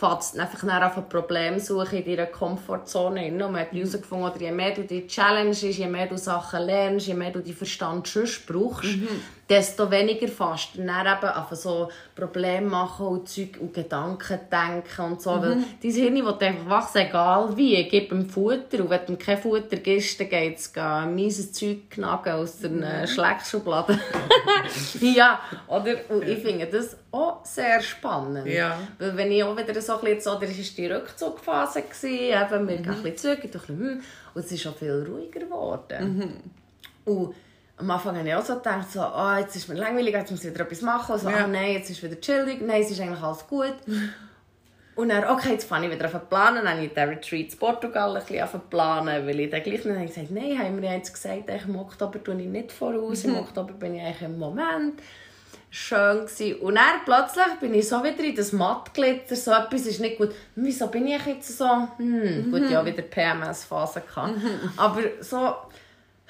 fährt es einfach näher auf ein Problem suchen in deiner Komfortzone. Und man hat herausgefunden, oder je mehr du die Challenge ist, je mehr du Sachen lernst, je mehr du die Verstand sonst brauchst, desto weniger fast dann eben auf so Probleme machen und Zeug und Gedanken denken und so. Weil dein Hirn will einfach wachsen, egal wie. Gib ihm Futter und wenn du ihm kein Futter gibst, dann geht es mieses Zeug knacken aus der Schleckschublade. ja, oder? Und ich finde das auch sehr spannend. Ja. Weil wenn ich auch wieder so ein bisschen, so, das war die Rückzugphase, gewesen, eben, wir gehen ein bisschen zurück, ich dachte, hm, und es ist auch viel ruhiger geworden. Und am Anfang habe ich auch so gedacht, so, oh, jetzt ist mir langweilig, jetzt muss ich wieder etwas machen. So, Ja. ah, nein, jetzt ist wieder chillig, nein, es ist eigentlich alles gut. Und dann, okay, jetzt fange ich wieder an zu planen. Dann habe ich den Retreat in Portugal ein bisschen planen, weil ich dann gleich dann habe ich gesagt, nein, haben wir jetzt gesagt, im Oktober tue ich nicht voraus, im Oktober bin ich eigentlich im Moment. Schön gewesen. Und dann plötzlich bin ich so wieder in das Mattglitzer, so etwas ist nicht gut. Wieso bin ich jetzt so, hm, gut, ja, wieder PMS-Phase gehabt. Aber so,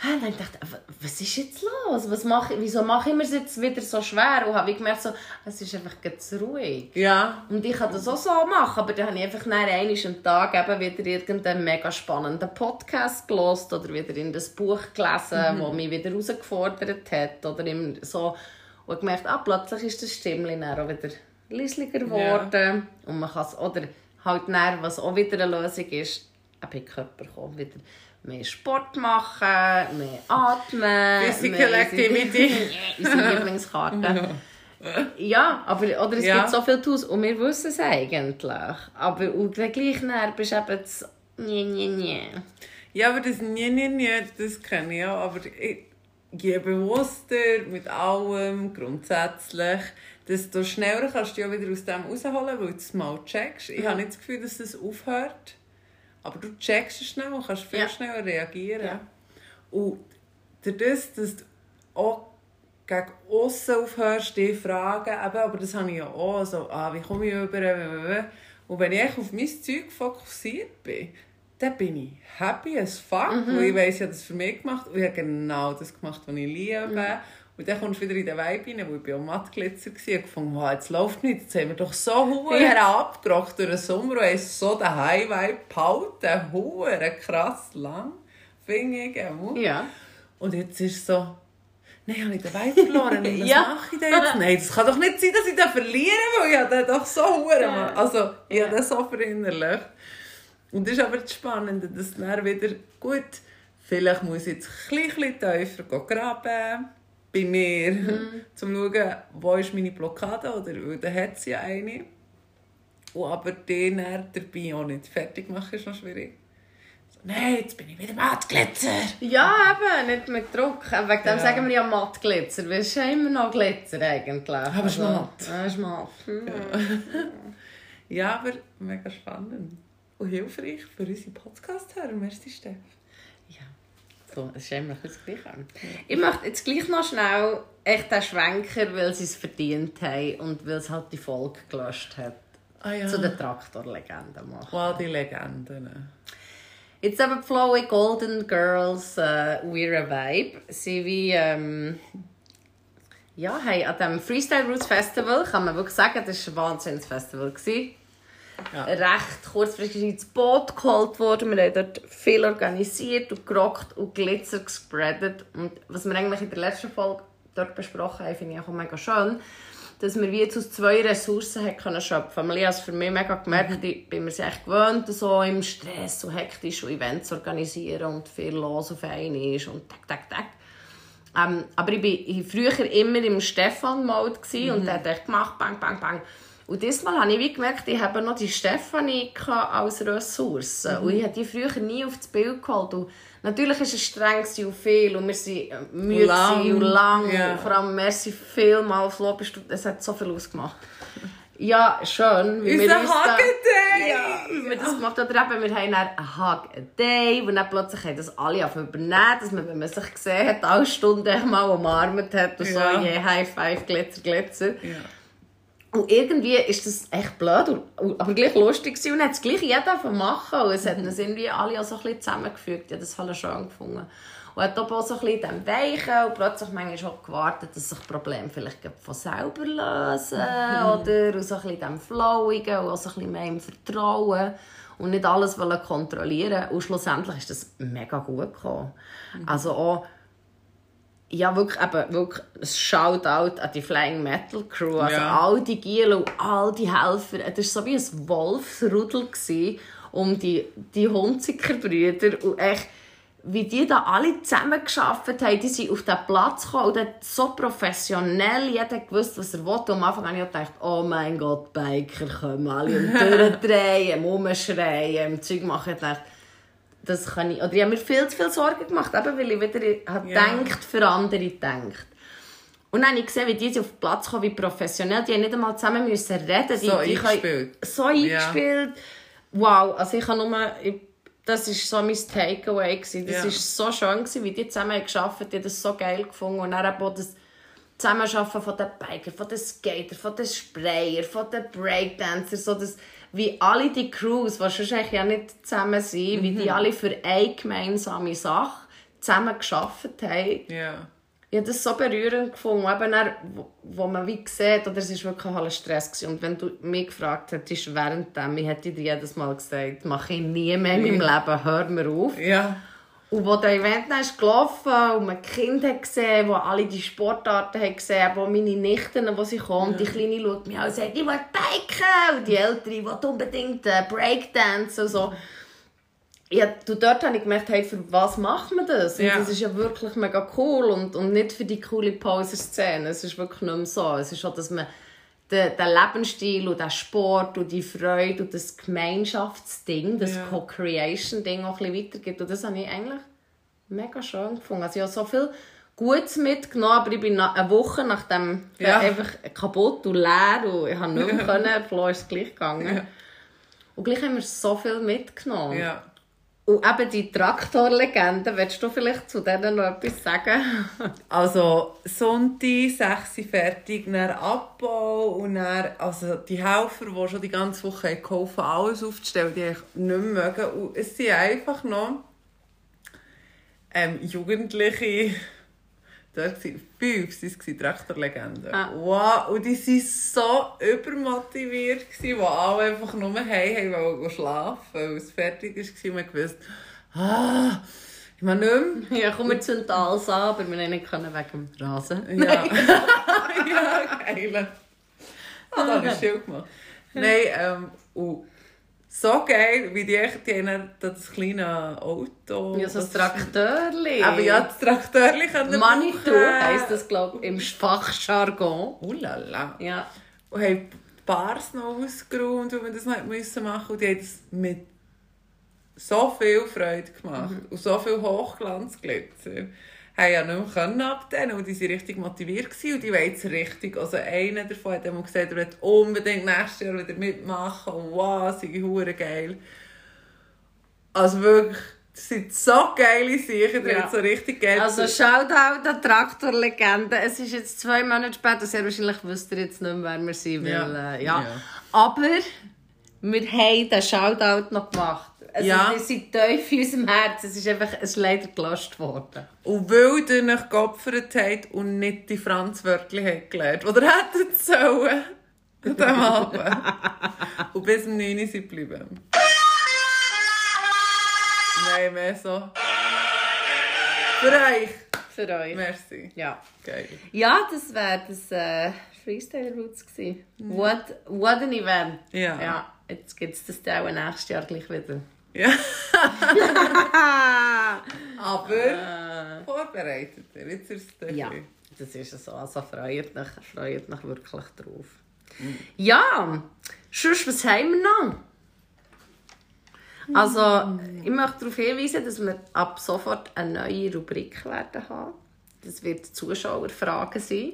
Hä, dann dachte ich, was ist jetzt los? Was mache ich, wieso mache ich mir es jetzt wieder so schwer? Und habe ich gemerkt, so, es ist einfach ganz ruhig. Ja. Und ich kann das auch so machen, aber dann habe ich einfach nach einem am Tag eben wieder irgendeinen mega spannenden Podcast gelost oder wieder in das Buch gelesen, das mich wieder herausgefordert hat. Oder im, so. Und gemerkt, ah, plötzlich ist das Stimmchen auch wieder leislicher geworden. Und man kann es, oder halt dann, was auch wieder eine Lösung ist, eben in den Körper kommen, wieder mehr Sport machen, mehr atmen. Physical Activity. Unsere Lieblingskarte. Ja, aber oder es Ja. gibt so viele Tools und wir wissen es eigentlich. Aber und dann gleich näher bist du eben das nie, nie, nie. Ja, aber das nie, nie, nie, das kenne ich auch. Aber ich, je bewusster mit allem, grundsätzlich, desto schneller kannst du auch wieder aus dem rausholen, weil du es mal checkst. Ich habe nicht das Gefühl, dass es aufhört. Aber du checkst es schnell und kannst viel Ja. schneller reagieren. Ja. Und durch das, dass du auch gegen aussen aufhörst, die Fragen, eben, aber das habe ich ja auch, so, ah, wie komme ich über, und wenn ich auf mein Zeug fokussiert bin, dann bin ich happy as fuck, weil ich weiss, ich habe das für mich gemacht und ich habe genau das gemacht, was ich liebe. Und dann kommst du wieder in den Vibe rein, wo ich bei Mattglitzer war und gefunden, wow, jetzt läuft nicht, jetzt haben wir doch so hure Ja. abgerockt durch den Sommer und haben so den High-Vibe behalten, hure krass lang, finde ich. auch. Ja. Und jetzt ist es so, nein, habe ich den Wein verloren? Was Ja. mache ich denn jetzt? Nein, das kann doch nicht sein, dass ich den verliere, weil ich habe den doch so hure Ja. Also, ich Ja. habe den so verinnerlicht. Und das ist aber das Spannende, dass dann wieder, gut, vielleicht muss ich jetzt ein bisschen tiefer graben bei mir, um zu schauen, wo ist meine Blockade, oder, weil da hat sie ja eine. Und aber den dabei auch nicht fertig machen, ist noch schwierig. So, nein, jetzt bin ich wieder Mattglitzer. Ja, eben, nicht mit Druck. Wegen dem Ja. sagen wir ja Mattglitzer, es ist ja immer noch Glitzer eigentlich. Aber es ist matt. Ja, es ist matt. Hm. Ja, aber mega spannend. Und hilfreich für unsere Podcast-Hörer. Merci, Steff. So, es ist immer das Gleiche. Ich möchte jetzt gleich noch schnell echt den Schwenker, weil sie es verdient haben und weil es halt die Folge gelöscht hat, Ah ja. zu den Traktorlegenden machen. Wow, die Legenden. Jetzt eben die Flowy Golden Girls äh, We're a Vibe. Sie wie, ähm, ja, hey, an diesem Freestyle Roots Festival, kann man wirklich sagen, das war ein wahnsinniges Festival. Gewesen. Ja. Recht kurzfristig ins Boot geholt worden. Wir haben dort viel organisiert und gerockt und Glitzer gespreadet. Und was wir eigentlich in der letzten Folge dort besprochen haben, finde ich auch mega schön, dass wir wie jetzt aus zwei Ressourcen können schöpfen können. Ich habe für mich mega gemerkt, ich bin mir echt gewöhnt, so im Stress, so hektisch und Events zu organisieren und viel los auf einen ist und tak, tak, tak. Ähm, aber ich war früher immer im Stefan-Mode gewesen und der hat echt gemacht, bang, bang, bang. Und diesmal habe ich wie gemerkt, ich habe noch die Stefanie als Ressource. Und ich habe die früher nie auf das Bild geholt. Und natürlich ist es streng und viel und wir sind äh, müde Lang. und lang. Ja. Und vor allem merci vielmal, Flo, bist du, es hat so viel ausgemacht. Ja, schön. wie Unser uns da- Hug-a-Day! Ja, wie wir das gemacht haben. Oder eben, wir haben dann einen Hug a Day, wo dann plötzlich haben das alle auf übernehmen, dass man, wenn man sich gesehen hat, alle Stunden mal umarmt hat und Ja. so, yeah, High Five, Glitzer, Glitzer. Ja. Und irgendwie ist das echt blöd, aber gleich lustig gewesen. und hat es gleich jeder machen. Und es hat uns irgendwie alle auch so ein bisschen zusammengefügt. Ich habe das voll schön gefunden. Und hat auch so ein bisschen dem Weichen und plötzlich manchmal auch gewartet, dass sich Probleme vielleicht von selber lösen. Oder und so ein bisschen dem Flowigen und auch so ein bisschen mehr im Vertrauen. Und nicht alles wollen kontrollieren. Und schlussendlich ist das mega gut gekommen. Also auch ja, wirklich, eben, wirklich ein Shoutout an die Flying Metal Crew. Also Ja. all die Giele und all die Helfer. Es war so wie ein Wolfsrudel um die, die Hunziker-Brüder. Und echt, wie die da alle zusammen geschafft haben, die sind auf den Platz gekommen und so professionell, jeder gewusst, was er wollte. Und am Anfang habe ich gedacht, oh mein Gott, Biker kommen alle und durchdrehen, rumschreien, im Zeug machen. Ich dachte, das kann ich, oder ich habe mir viel zu viel Sorgen gemacht, eben weil ich wieder habe gedacht, für andere gedacht. Und dann habe ich gesehen, wie die auf den Platz kommen, wie professionell. Die haben nicht einmal zusammen müssen reden. Die, So die können- eingespielt. So eingespielt. Wow, also ich kann nur... Ich, das war so mein Takeaway. gewesen. Das war so schön, gewesen, wie die zusammen gearbeitet haben. Die haben das so geil gefunden. Und dann auch das Zusammenarbeiten von den Bikern, von den Skater, von den Sprayer, von den Breakdancers, so das, wie alle die Crews, die eigentlich ja nicht zusammen sind, wie Mhm. die alle für eine gemeinsame Sache zusammen gearbeitet haben. Ja. Ich habe das so berührend gefunden, eben dann, wo, wo man wie sieht, oder es war wirklich ein Stress. Gewesen. Und wenn du mich gefragt hättest, während dem, ich hätte dir jedes Mal gesagt, mache ich nie mehr in meinem Leben, hör mir auf. Ja. Und wo der Event dann ist gelaufen und man die Kinder hat gesehen, wo alle die Sportarten haben gesehen, wo meine Nichten, wo sie kommen, die Kleine schaut mich an und sagt, ich will biken. Und die Ältere, die will unbedingt äh, Breakdance und so. Ja, du, dort habe ich gemerkt, hey, für was macht man das? Und Ja. das ist ja wirklich mega cool und, und nicht für die coole Poser-Szene. Es ist wirklich nicht mehr so. Es ist auch, dass man den, den Lebensstil und den Sport und die Freude und das Gemeinschaftsding, das Ja. Co-Creation-Ding auch ein bisschen weitergibt. Und das habe ich eigentlich mega schön gefunden. Also ich habe so viel Gutes mitgenommen, aber ich bin nach, eine Woche nachdem Ja. einfach kaputt und leer und ich habe nicht mehr können. Flo ist es gleich gegangen. Ja. Und gleich haben wir so viel mitgenommen. Ja. Und eben die Traktorlegende, willst du vielleicht zu denen noch etwas sagen? Also Sonntag, 6 Uhr fertig, dann Abbau und dann, also die Helfer, die schon die ganze Woche geholfen alles aufzustellen, die eigentlich nicht mögen. Und es sind einfach noch ähm, Jugendliche, dort waren fünf, waren es, Traktorlegenden. Ah. Wow, und die waren so übermotiviert, wo alle einfach nur heim wollten schlafen, weil es fertig war und man gewusst, ah, ich meine nicht mehr. Ja, kommen wir zu Tals an, aber wir nicht können wegen dem Rasen. Ja. ja, geil. Ah, da habe ich schön gemacht. Nein, ähm, und so geil, wie die echt, die haben das kleine Auto. Ja, so das- Traktörli. Aber ja, das Traktörli können Manitou heisst das, glaube ich, im Fachjargon. Oh la la. Ja. Und haben die Bars noch ausgeräumt, weil wir das noch müssen machen Und die haben das mit so viel Freude gemacht. Und so viel Hochglanzglitzer. Haben ja nicht mehr können ab denen, und die waren richtig motiviert gewesen, und die wollen jetzt richtig, also einer davon hat einmal gesagt, er will unbedingt nächstes Jahr wieder mitmachen und wow, sind hure geil. Also wirklich, das sind so geile Sachen, die Ja. so richtig geil Also Shoutout an Traktorlegende. Es ist jetzt zwei Monate später, sehr wahrscheinlich wisst ihr jetzt nicht mehr, wer wir sind. Weil, Ja. Äh, ja. Ja. Aber wir haben den Shoutout noch gemacht. Also, Ja. Wir sind tief in unserem Herzen. Es ist einfach es ist leider gelöscht worden. Und weil ihr euch geopfert habt und nicht die Franz Wörtli habt gelernt, oder hättet sollen, an diesem Abend. und bis um 9 Uhr sind geblieben. Nein, mehr so. Für euch. Für euch. Merci. Ja. Geil. Ja, das wäre das äh, Freestyle Roots gewesen. What, what an Event. Ja. ja jetzt gibt es das auch nächstes Jahr gleich wieder. Ja. Aber vorbereitet ihr. Jetzt ist es Ja, das ist so. Also freut mich, freut mich wirklich drauf. Ja, sonst, was haben wir noch? Also, ich möchte darauf hinweisen, dass wir ab sofort eine neue Rubrik werden haben. Das wird Zuschauerfragen sein.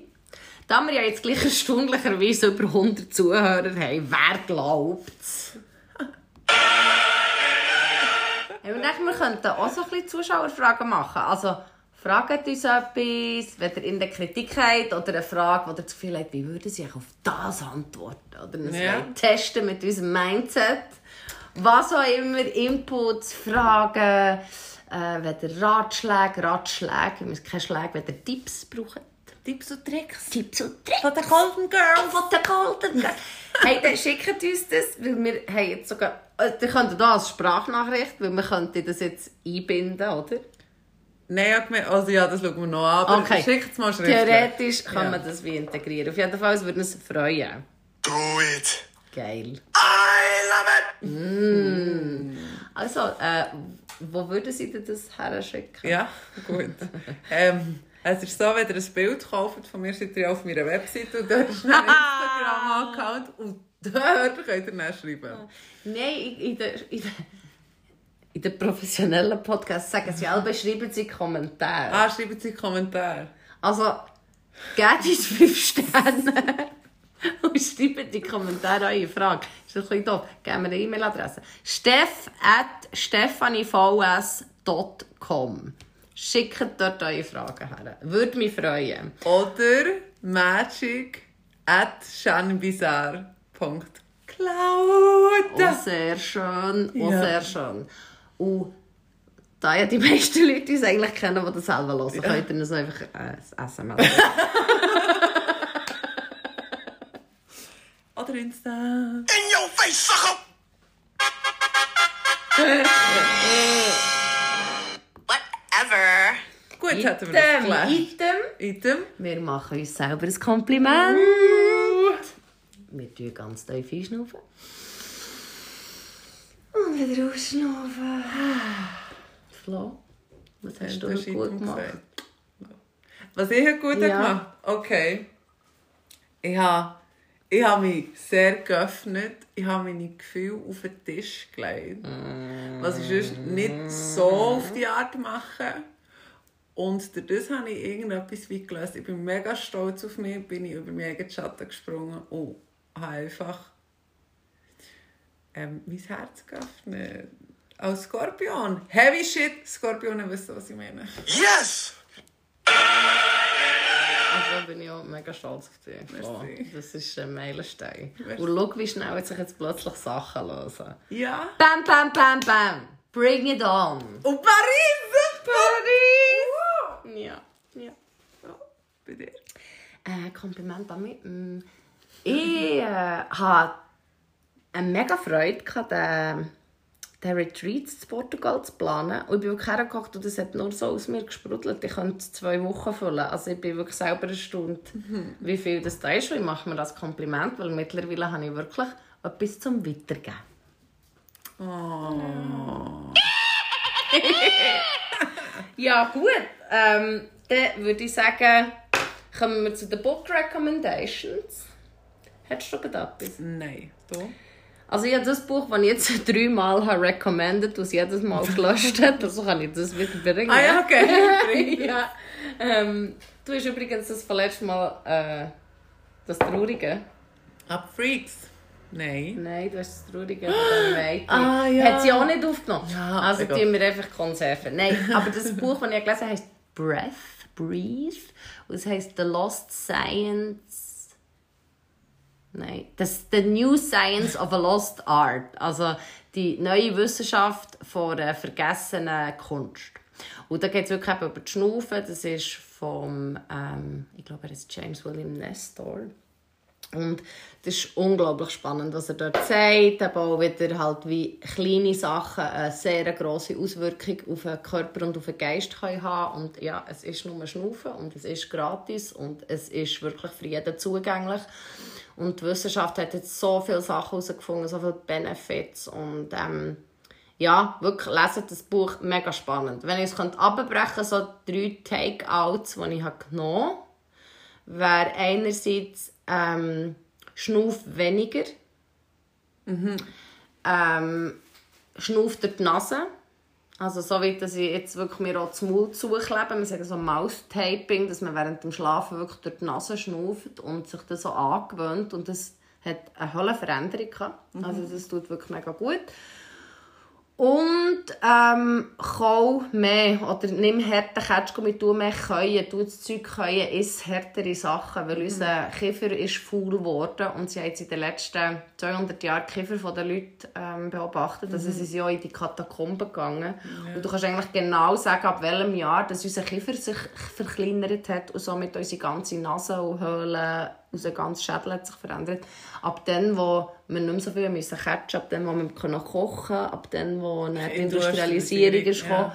Da wir ja jetzt gleich erstaunlicherweise über 100 Zuhörer haben, wer glaubt es? Ich denke, wir könnten auch so ein bisschen Zuschauerfragen machen. Also, fragt uns etwas, wenn ihr in der Kritik habt oder eine Frage, die ihr zu viel habt, wie würden sie auf das antworten? Oder wir Ja. testen mit unserem Mindset. Was auch immer, Inputs, Fragen, äh, wenn ihr Ratschläge, Ratschläge, wir müssen keine Schläge, wenn ihr Tipps braucht. Tipps und Tricks. Tipps und Tricks. Von den Golden Girls. Von den Golden Girls. hey, dann schickt uns das, weil wir haben jetzt sogar... Äh, ihr könnt da als Sprachnachricht, weil wir könnten das jetzt einbinden, oder? Nein, also ja, das schauen wir noch an. Aber Okay. schickt es mal schriftlich. Theoretisch kann Ja. man das wie integrieren. Auf jeden Fall würde uns freuen. Do it. Geil. I love it. Also, äh, wo würden Sie denn das her schicken? Ja, gut. ähm, es ist so, wenn ihr ein Bild kauft von mir, seid ihr auf meiner Webseite und dort ist ein Instagram-Account und dort könnt ihr dann schreiben. Nein, in, in der... In der in den professionellen Podcasts sagen sie selber, schreiben sie Kommentare. Ah, schreibt sie Kommentare. Also, gebt uns 5 Sterne und schreibt die Kommentare eure Frage. Ist das ein bisschen doof? Geben wir eine E-Mail-Adresse. steff at stefanivs.com Schickt dort eure Fragen her. Würde mich freuen. Oder magic at shanbizarre.cloud. Oh, sehr schön. Oh, Ja. sehr schön. Und da ja die meisten Leute uns eigentlich kennen, die das selber hören, Ja. könnt ihr uns einfach äh, ein SMS Oder Insta. In your face, sucker. Whatever. Gut, hätten wir das Item, geklärt. Item. Item. Wir machen uns selber ein Kompliment. Wir tun ganz tief einschnaufen. Und wieder ausschnaufen. Flo, was hast du gut gemacht? gesagt. Was ich gut Ja. gemacht Okay. Ich habe, ich habe mich sehr geöffnet. Ich habe meine Gefühle auf den Tisch gelegt. Was ich sonst nicht so auf die Art mache. Und durch das habe ich irgendetwas wie gelöst. Ich bin mega stolz auf mich, bin ich über meinen eigenen Schatten gesprungen und habe einfach ähm, mein Herz geöffnet. Als Skorpion. Heavy shit. Skorpionen wissen, was ich meine. Yes. Also bin ich auch mega stolz auf dich. Merci. Das ist ein Meilenstein. Merci. Und schau, wie schnell sich jetzt plötzlich Sachen lösen. Ja. Bam, bam, bam, bam. Bring it on. Und Paris! Paris! Ja, ja. Ja, bei dir. Äh, Kompliment an mich. Mm, Ich äh, hatte eine mega Freude, gehabt, den, den Retreat in Portugal zu planen. Und ich bin wirklich hergekocht und das hat nur so aus mir gesprudelt. Ich könnte zwei Wochen füllen. Also ich bin wirklich selber erstaunt, wie viel das da ist. Und ich mache mir das Kompliment, weil mittlerweile habe ich wirklich etwas zum Weitergeben. ja, gut. Ähm, dann würde ich sagen, kommen wir zu den Book Recommendations. Hättest du gerade etwas? Nein. Du? Also ich habe das Buch, das ich jetzt dreimal habe recommended es jedes Mal gelöscht hat, also kann ich das wieder bringen. Ah ja, okay. Ja. Ähm, du hast übrigens das letzte Mal äh, das Traurige. Ab Freaks. Nein. Nein, du hast das Traurige mit. Ah, ja. Hat sie auch nicht aufgenommen. Ja, also egal. tun wir einfach Konserven. Nein, aber das Buch, das ich gelesen habe, heisst Breath, Breathe. Und es heisst The Lost Science... Nein, das The New Science of a Lost Art. Also die neue Wissenschaft von einer vergessenen Kunst. Und da geht es wirklich über die Schnaufen. Das ist vom, ähm, ich glaube, er ist James William Nestor. Und das ist unglaublich spannend, was er dort sagt. Aber auch wieder halt, wie kleine Sachen eine sehr grosse Auswirkung auf den Körper und auf den Geist können haben Und ja, es ist nur Schnaufen und es ist gratis und es ist wirklich für jeden zugänglich. Und die Wissenschaft hat jetzt so viele Sachen herausgefunden, so viele Benefits und ähm, ja, wirklich, leset das Buch, mega spannend. Wenn ich es abbrechen könnte, so drei Takeouts, die ich genommen habe, wäre einerseits ähm, schnauf weniger. Ähm, schnauf durch die Nase. Also so wie dass ich jetzt wirklich mir auch das Maul zuklebe. Wir sagen so Mouse-Taping, dass man während dem Schlafen wirklich durch die Nase schnauft und sich das so angewöhnt. Und das hat eine Veränderung gehabt. Also das tut wirklich mega gut. Und ähm, kau mehr oder nimm härten Ketschgummi, tu mehr Keuen, tu das Zeug Keuen, iss härtere Sachen, weil unser Kiefer ist faul geworden und sie haben jetzt in den letzten 200 Jahren die Kiefer von den Leuten ähm, beobachtet, also sie sind ja in die Katakomben gegangen. Und du kannst eigentlich genau sagen, ab welchem Jahr dass unser Kiefer sich verkleinert hat und somit unsere ganze Nase und Höhlen, unser ganzer Schädel hat sich verändert. Ab dann, wo wir nicht mehr so viel müssen catchen, ab dann, wo wir können kochen ab dann, wo eine Industrialisierung ist ja. gekommen.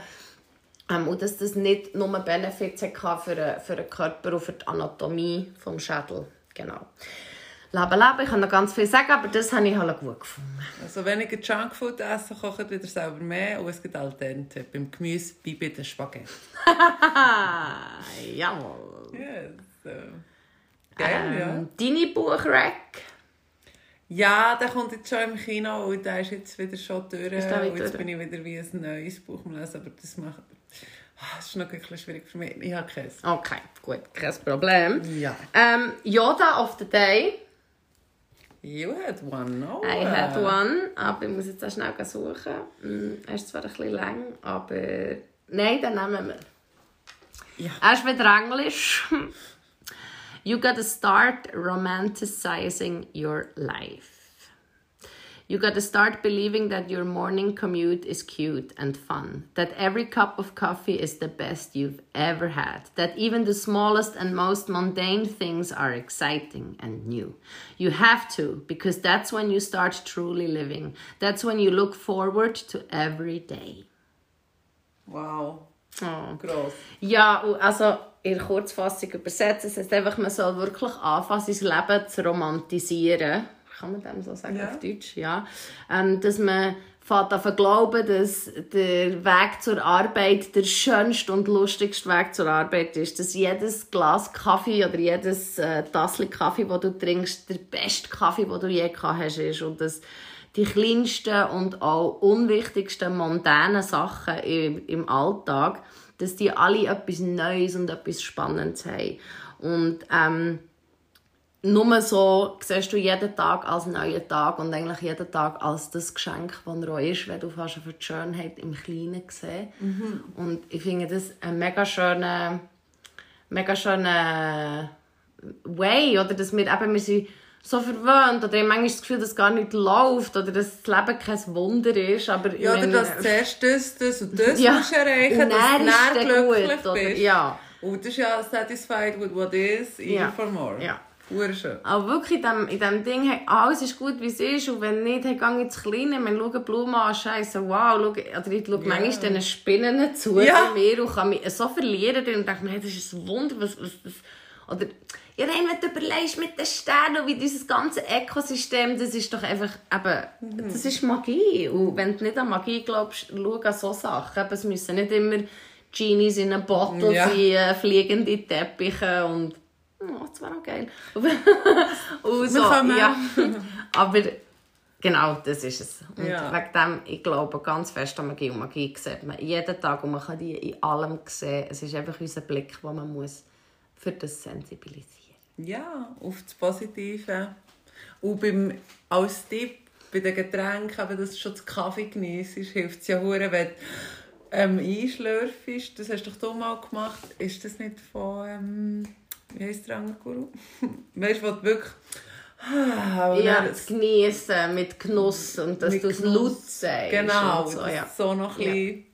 Ähm, und dass das nicht nur Benefits hatte für, den- für den Körper und für die Anatomie des Schädel. Genau. Leben, leben, ich kann noch ganz viel sagen, aber das habe ich halt gut gefunden. Also weniger Junkfood essen, kochen wieder selber mehr und es gibt Alternate. Beim Gemüse wie bei den Spaghetti. Jawohl. Yes. So. Geil, ja. Ähm, deine Buchrack? Ja, der kommt jetzt schon im Kino und der ist jetzt wieder schon durch. Ist der wieder und jetzt bin ich wieder wie ein neues Buch am lesen, aber das macht... Ah, Das ist noch ein schwierig für mich. Ich habe keins. Okay, gut, kein Problem. Ja. Ähm, Yoda of the Day. You had one, no? I had one, aber ich muss jetzt auch schnell suchen. Mm, Er ist zwar ein bisschen lang, aber... Nein, den nehmen wir. Ja. Er ist wieder Englisch. You gotta start romanticizing your life. You gotta start believing that your morning commute is cute and fun. That every cup of coffee is the best you've ever had. That even the smallest and most mundane things are exciting and new. You have to, because that's when you start truly living. That's when you look forward to every day. Wow. Oh. Gross. Ja, also in Kurzfassung übersetzt, es heißt einfach, man soll wirklich anfangen, sein Leben zu romantisieren. Kann man dem so sagen Ja. auf Deutsch? Ja. Ähm, dass man fängt an glauben, dass der Weg zur Arbeit der schönste und lustigste Weg zur Arbeit ist. Dass jedes Glas Kaffee oder jedes äh, Tassel Kaffee, das du trinkst, der beste Kaffee, den du je gehabt hast, ist. Und dass die kleinsten und auch unwichtigsten mondänen Sachen im, im Alltag, dass die alle etwas Neues und etwas Spannendes haben. Und ähm, nur so siehst du jeden Tag als neuen Tag und eigentlich jeden Tag als das Geschenk, das er auch ist, wenn du fast für die Schönheit im Kleinen siehst. Und ich finde das ein mega schöner, mega schöner Way, oder dass wir eben, wir sind so verwöhnt, oder ich habe manchmal das Gefühl, dass es gar nicht läuft, oder dass das Leben kein Wunder ist, aber Ja, oder dass du zuerst das, das und das Ja. musst erreichen, Und dass dann du ist dann dann gut, glücklich oder? bist. Ja. Und das ist ja satisfied with what is, Ja. for more. Ja. Hure schön. Aber wirklich in dem, in dem Ding, hey, alles ist gut, wie es ist. Und wenn nicht, hey, geh ins Kleine. Wir schauen Blumen an, scheisse, wow. Schau, oder ich schaue manchmal diesen Spinnen zu Ja. mir und kann mich so verlieren und denke mir, hey, das ist ein Wunder, was, was, was. Oder, ja, rein, wenn du überlegst mit den Sternen und wie dieses ganze Ökosystem, das ist doch einfach, eben, das ist Magie. Und wenn du nicht an Magie glaubst, schau an so Sachen. Eben, es müssen nicht immer Genies in einem Bottle Ja. sein, fliegende Teppiche und Oh, das wäre auch geil. und so, ja. Aber genau, das ist es. Und Ja. wegen dem, ich glaube ganz fest an Magie. Und Magie sieht man jeden Tag und man kann die in allem sehen. Es ist einfach unser Blick, den man muss für das sensibilisieren Ja, auf das Positive. Und beim, als Tipp bei den Getränken, eben, dass du schon den Kaffee genießt, hilft es ja hure, wenn du ähm, einschlürfst. Das hast doch du mal gemacht. Ist das nicht von, ähm, wie heisst der andere Guru? weißt du, wirklich... Ah, Ja, das Genießen mit Genuss und dass du es Genuss. laut sagst. Genau, so, ja. so noch ein bisschen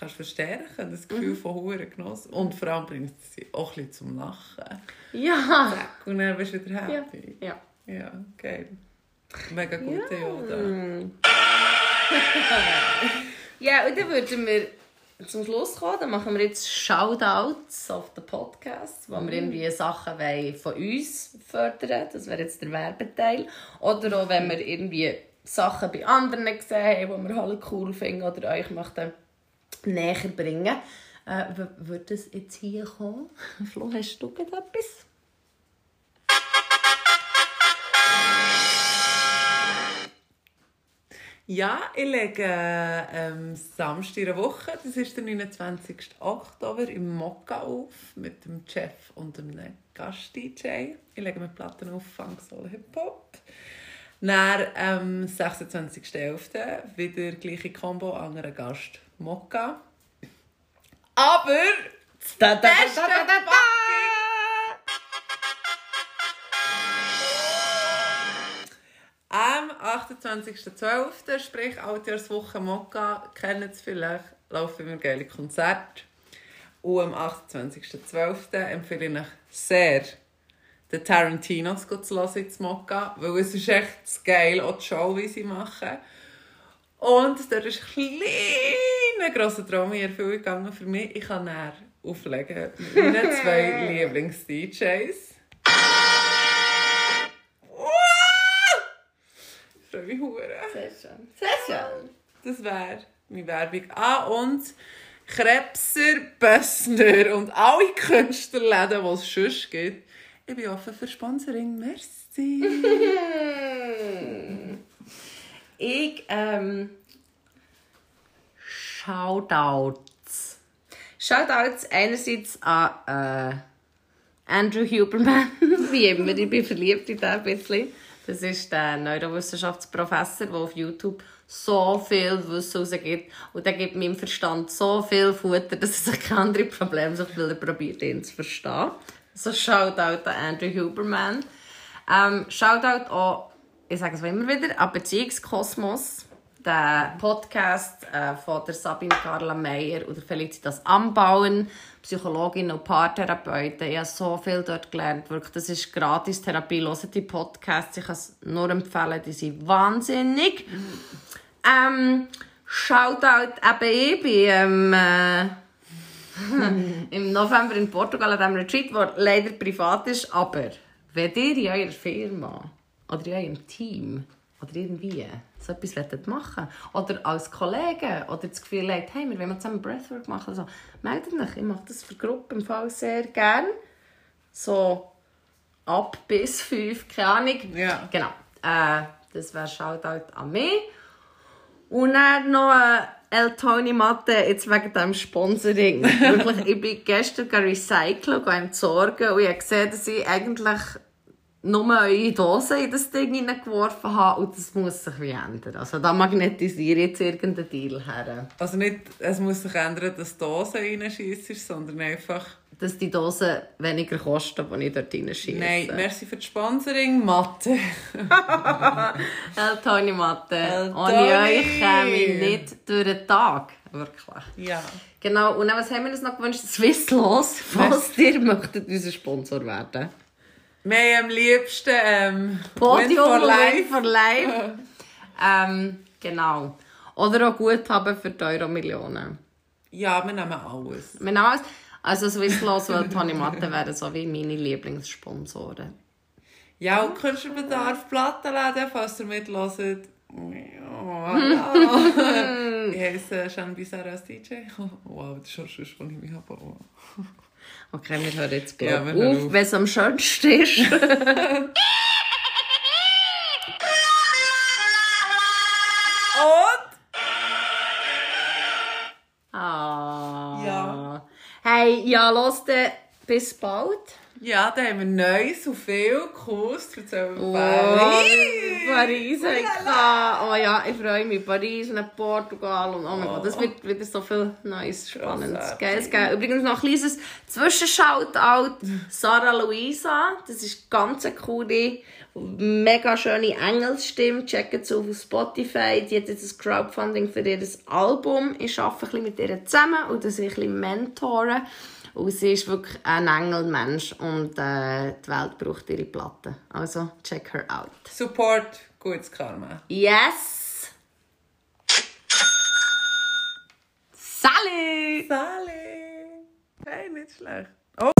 kannst verstärken, das Gefühl von hohem Genuss. Und vor allem bringt es sie auch ein bisschen zum Lachen. Ja. Und dann bist du wieder Ja. happy. ja. Ja, geil. Mega gute Yoda. Ja, und dann würden wir zum Schluss kommen. Dann machen wir jetzt Shoutouts auf den Podcast, wo wir irgendwie Sachen wollen von uns fördern Das wäre jetzt der Werbeteil. Oder auch, wenn wir irgendwie Sachen bei anderen gesehen haben, die wir halt cool finden oder euch möchten Näher bringen. Äh, wird es jetzt hier kommen? Flo, hast du etwas? Ja, ich lege ähm, Samstag der Woche, das ist der 29. Oktober, im Mokka auf mit dem Chef und einem Gast-DJ. Ich lege mir Platten auf, Funk, Soul, Hip-Hop. Dann am ähm, 26.11. wieder gleiche Combo, anderer Gast. Mokka. Aber das Da, da, Beste da, da, da, da. Am 28.12., sprich Altjahrswoche Mokka, kennen Sie vielleicht, laufen immer geile Konzerte. Und am 28.12. empfehle ich euch sehr, den Tarantinos zu hören ins Mokka, weil es ist echt geil, auch die Show, wie sie machen. Und dort ist ein kleiner, grosser Traum in Erfüllung gegangen für mich. Ich kann näher auflegen mit meinen zwei Lieblings-DJs. Freue mich hure. Sehr schön. Sehr schön. Das wäre meine Werbung. Ah, und Krebser, Bössner und alle Künstlerläden, die es sonst gibt. Ich bin offen für Sponsoring. Merci. Ich, ähm, Shoutouts. Shoutouts einerseits an äh, Andrew Huberman, wie immer, ich bin verliebt in den ein bisschen. Das ist der Neurowissenschaftsprofessor, der auf YouTube so viel Wissen rausgibt. Und der gibt meinem Verstand so viel Futter, dass er sich keine anderen Probleme sucht, weil er probiert, ihn zu verstehen. So Shoutout an Andrew Huberman. Ähm, Shoutout auch, ich sage es immer wieder, an Beziehungskosmos. Der Podcast äh, von der Sabine Carla Meyer oder Felicitas Anbauen, Psychologin und Paartherapeuten. Ich habe so viel dort gelernt. Wirklich, das ist Gratistherapie. Hört die Podcasts. Ich kann es nur empfehlen. Die sind wahnsinnig. Ähm, Shoutout eben ich bin ähm, äh, im November in Portugal an diesem Retreat, der leider privat ist. Aber wenn ihr in eurer Firma oder in eurem Team oder irgendwie so etwas machen oder als Kollege oder das Gefühl habt, hey, wir wollen zusammen Breathwork machen, also, meldet euch. Ich mache das für Gruppen im Fall sehr gerne. So ab bis fünf, keine Ahnung. Ja. Genau. Äh, das wäre Shoutout an mich. Und dann noch äh, El Tony Matte, jetzt wegen diesem Sponsoring. Wirklich, ich bin gestern recyceln, gehe entsorgen und ich habe gesehen, dass ich eigentlich nur eure Dosen in das Ding hineingeworfen habe und das muss sich wie ändern. Also da magnetisiere ich jetzt irgendeinen Deal her. Also nicht, es muss sich ändern, dass du Dosen reinschießt, sondern einfach... Dass die Dosen weniger kosten, die ich dort reinschiesse. Nein, merci für das Sponsoring, Mathe. El Tony Matte. El Ohne euch käme ich nicht durch den Tag. Wirklich. Ja. Genau, und dann, was haben wir uns noch gewünscht? Swisslos, falls ihr möchtet unser Sponsor werden. Wir haben am liebsten ähm, Podium Win for Life. Win for Life. ähm, genau. Oder auch Guthaben für die Euro-Millionen. Ja, wir nehmen alles. Wir nehmen alles. Also Swisslos und Tony Matte wären so wie meine Lieblingssponsoren. Ja, und Künstlerbedarf, Plattenläden, falls ihr mithört. Ja, hallo. ich heiße Jean Bizarre als DJ. Wow, das ist schon schön, was ich mich habe. Okay, wir hören jetzt glaub, Ja, auf, auf. wenn es am schönsten ist. Und? Ah. Ja. Hey, ja, los, bis bald. Ja, da haben wir Neues und viel Kurs. Erzählen wir Oh, Paris. Paris. Oh ja, ich freue mich. Paris und Portugal. Und oh mein Gott, das wird wieder so viel Neues, Spannendes. Übrigens noch ein kleines Zwischenshoutout. Sarah Luisa. Das ist ganz eine coole, mega schöne Engelsstimme. Checkt sie auf Spotify. Die hat jetzt ein Crowdfunding für ihr Album. Ich arbeite ein bisschen mit ihr zusammen und das ein bisschen mentoren. Und sie ist wirklich ein Engelmensch und äh, die Welt braucht ihre Platten. Also, check her out. Support, gutes Karma. Yes! Salut! Sally! Hey, nicht schlecht. Oh.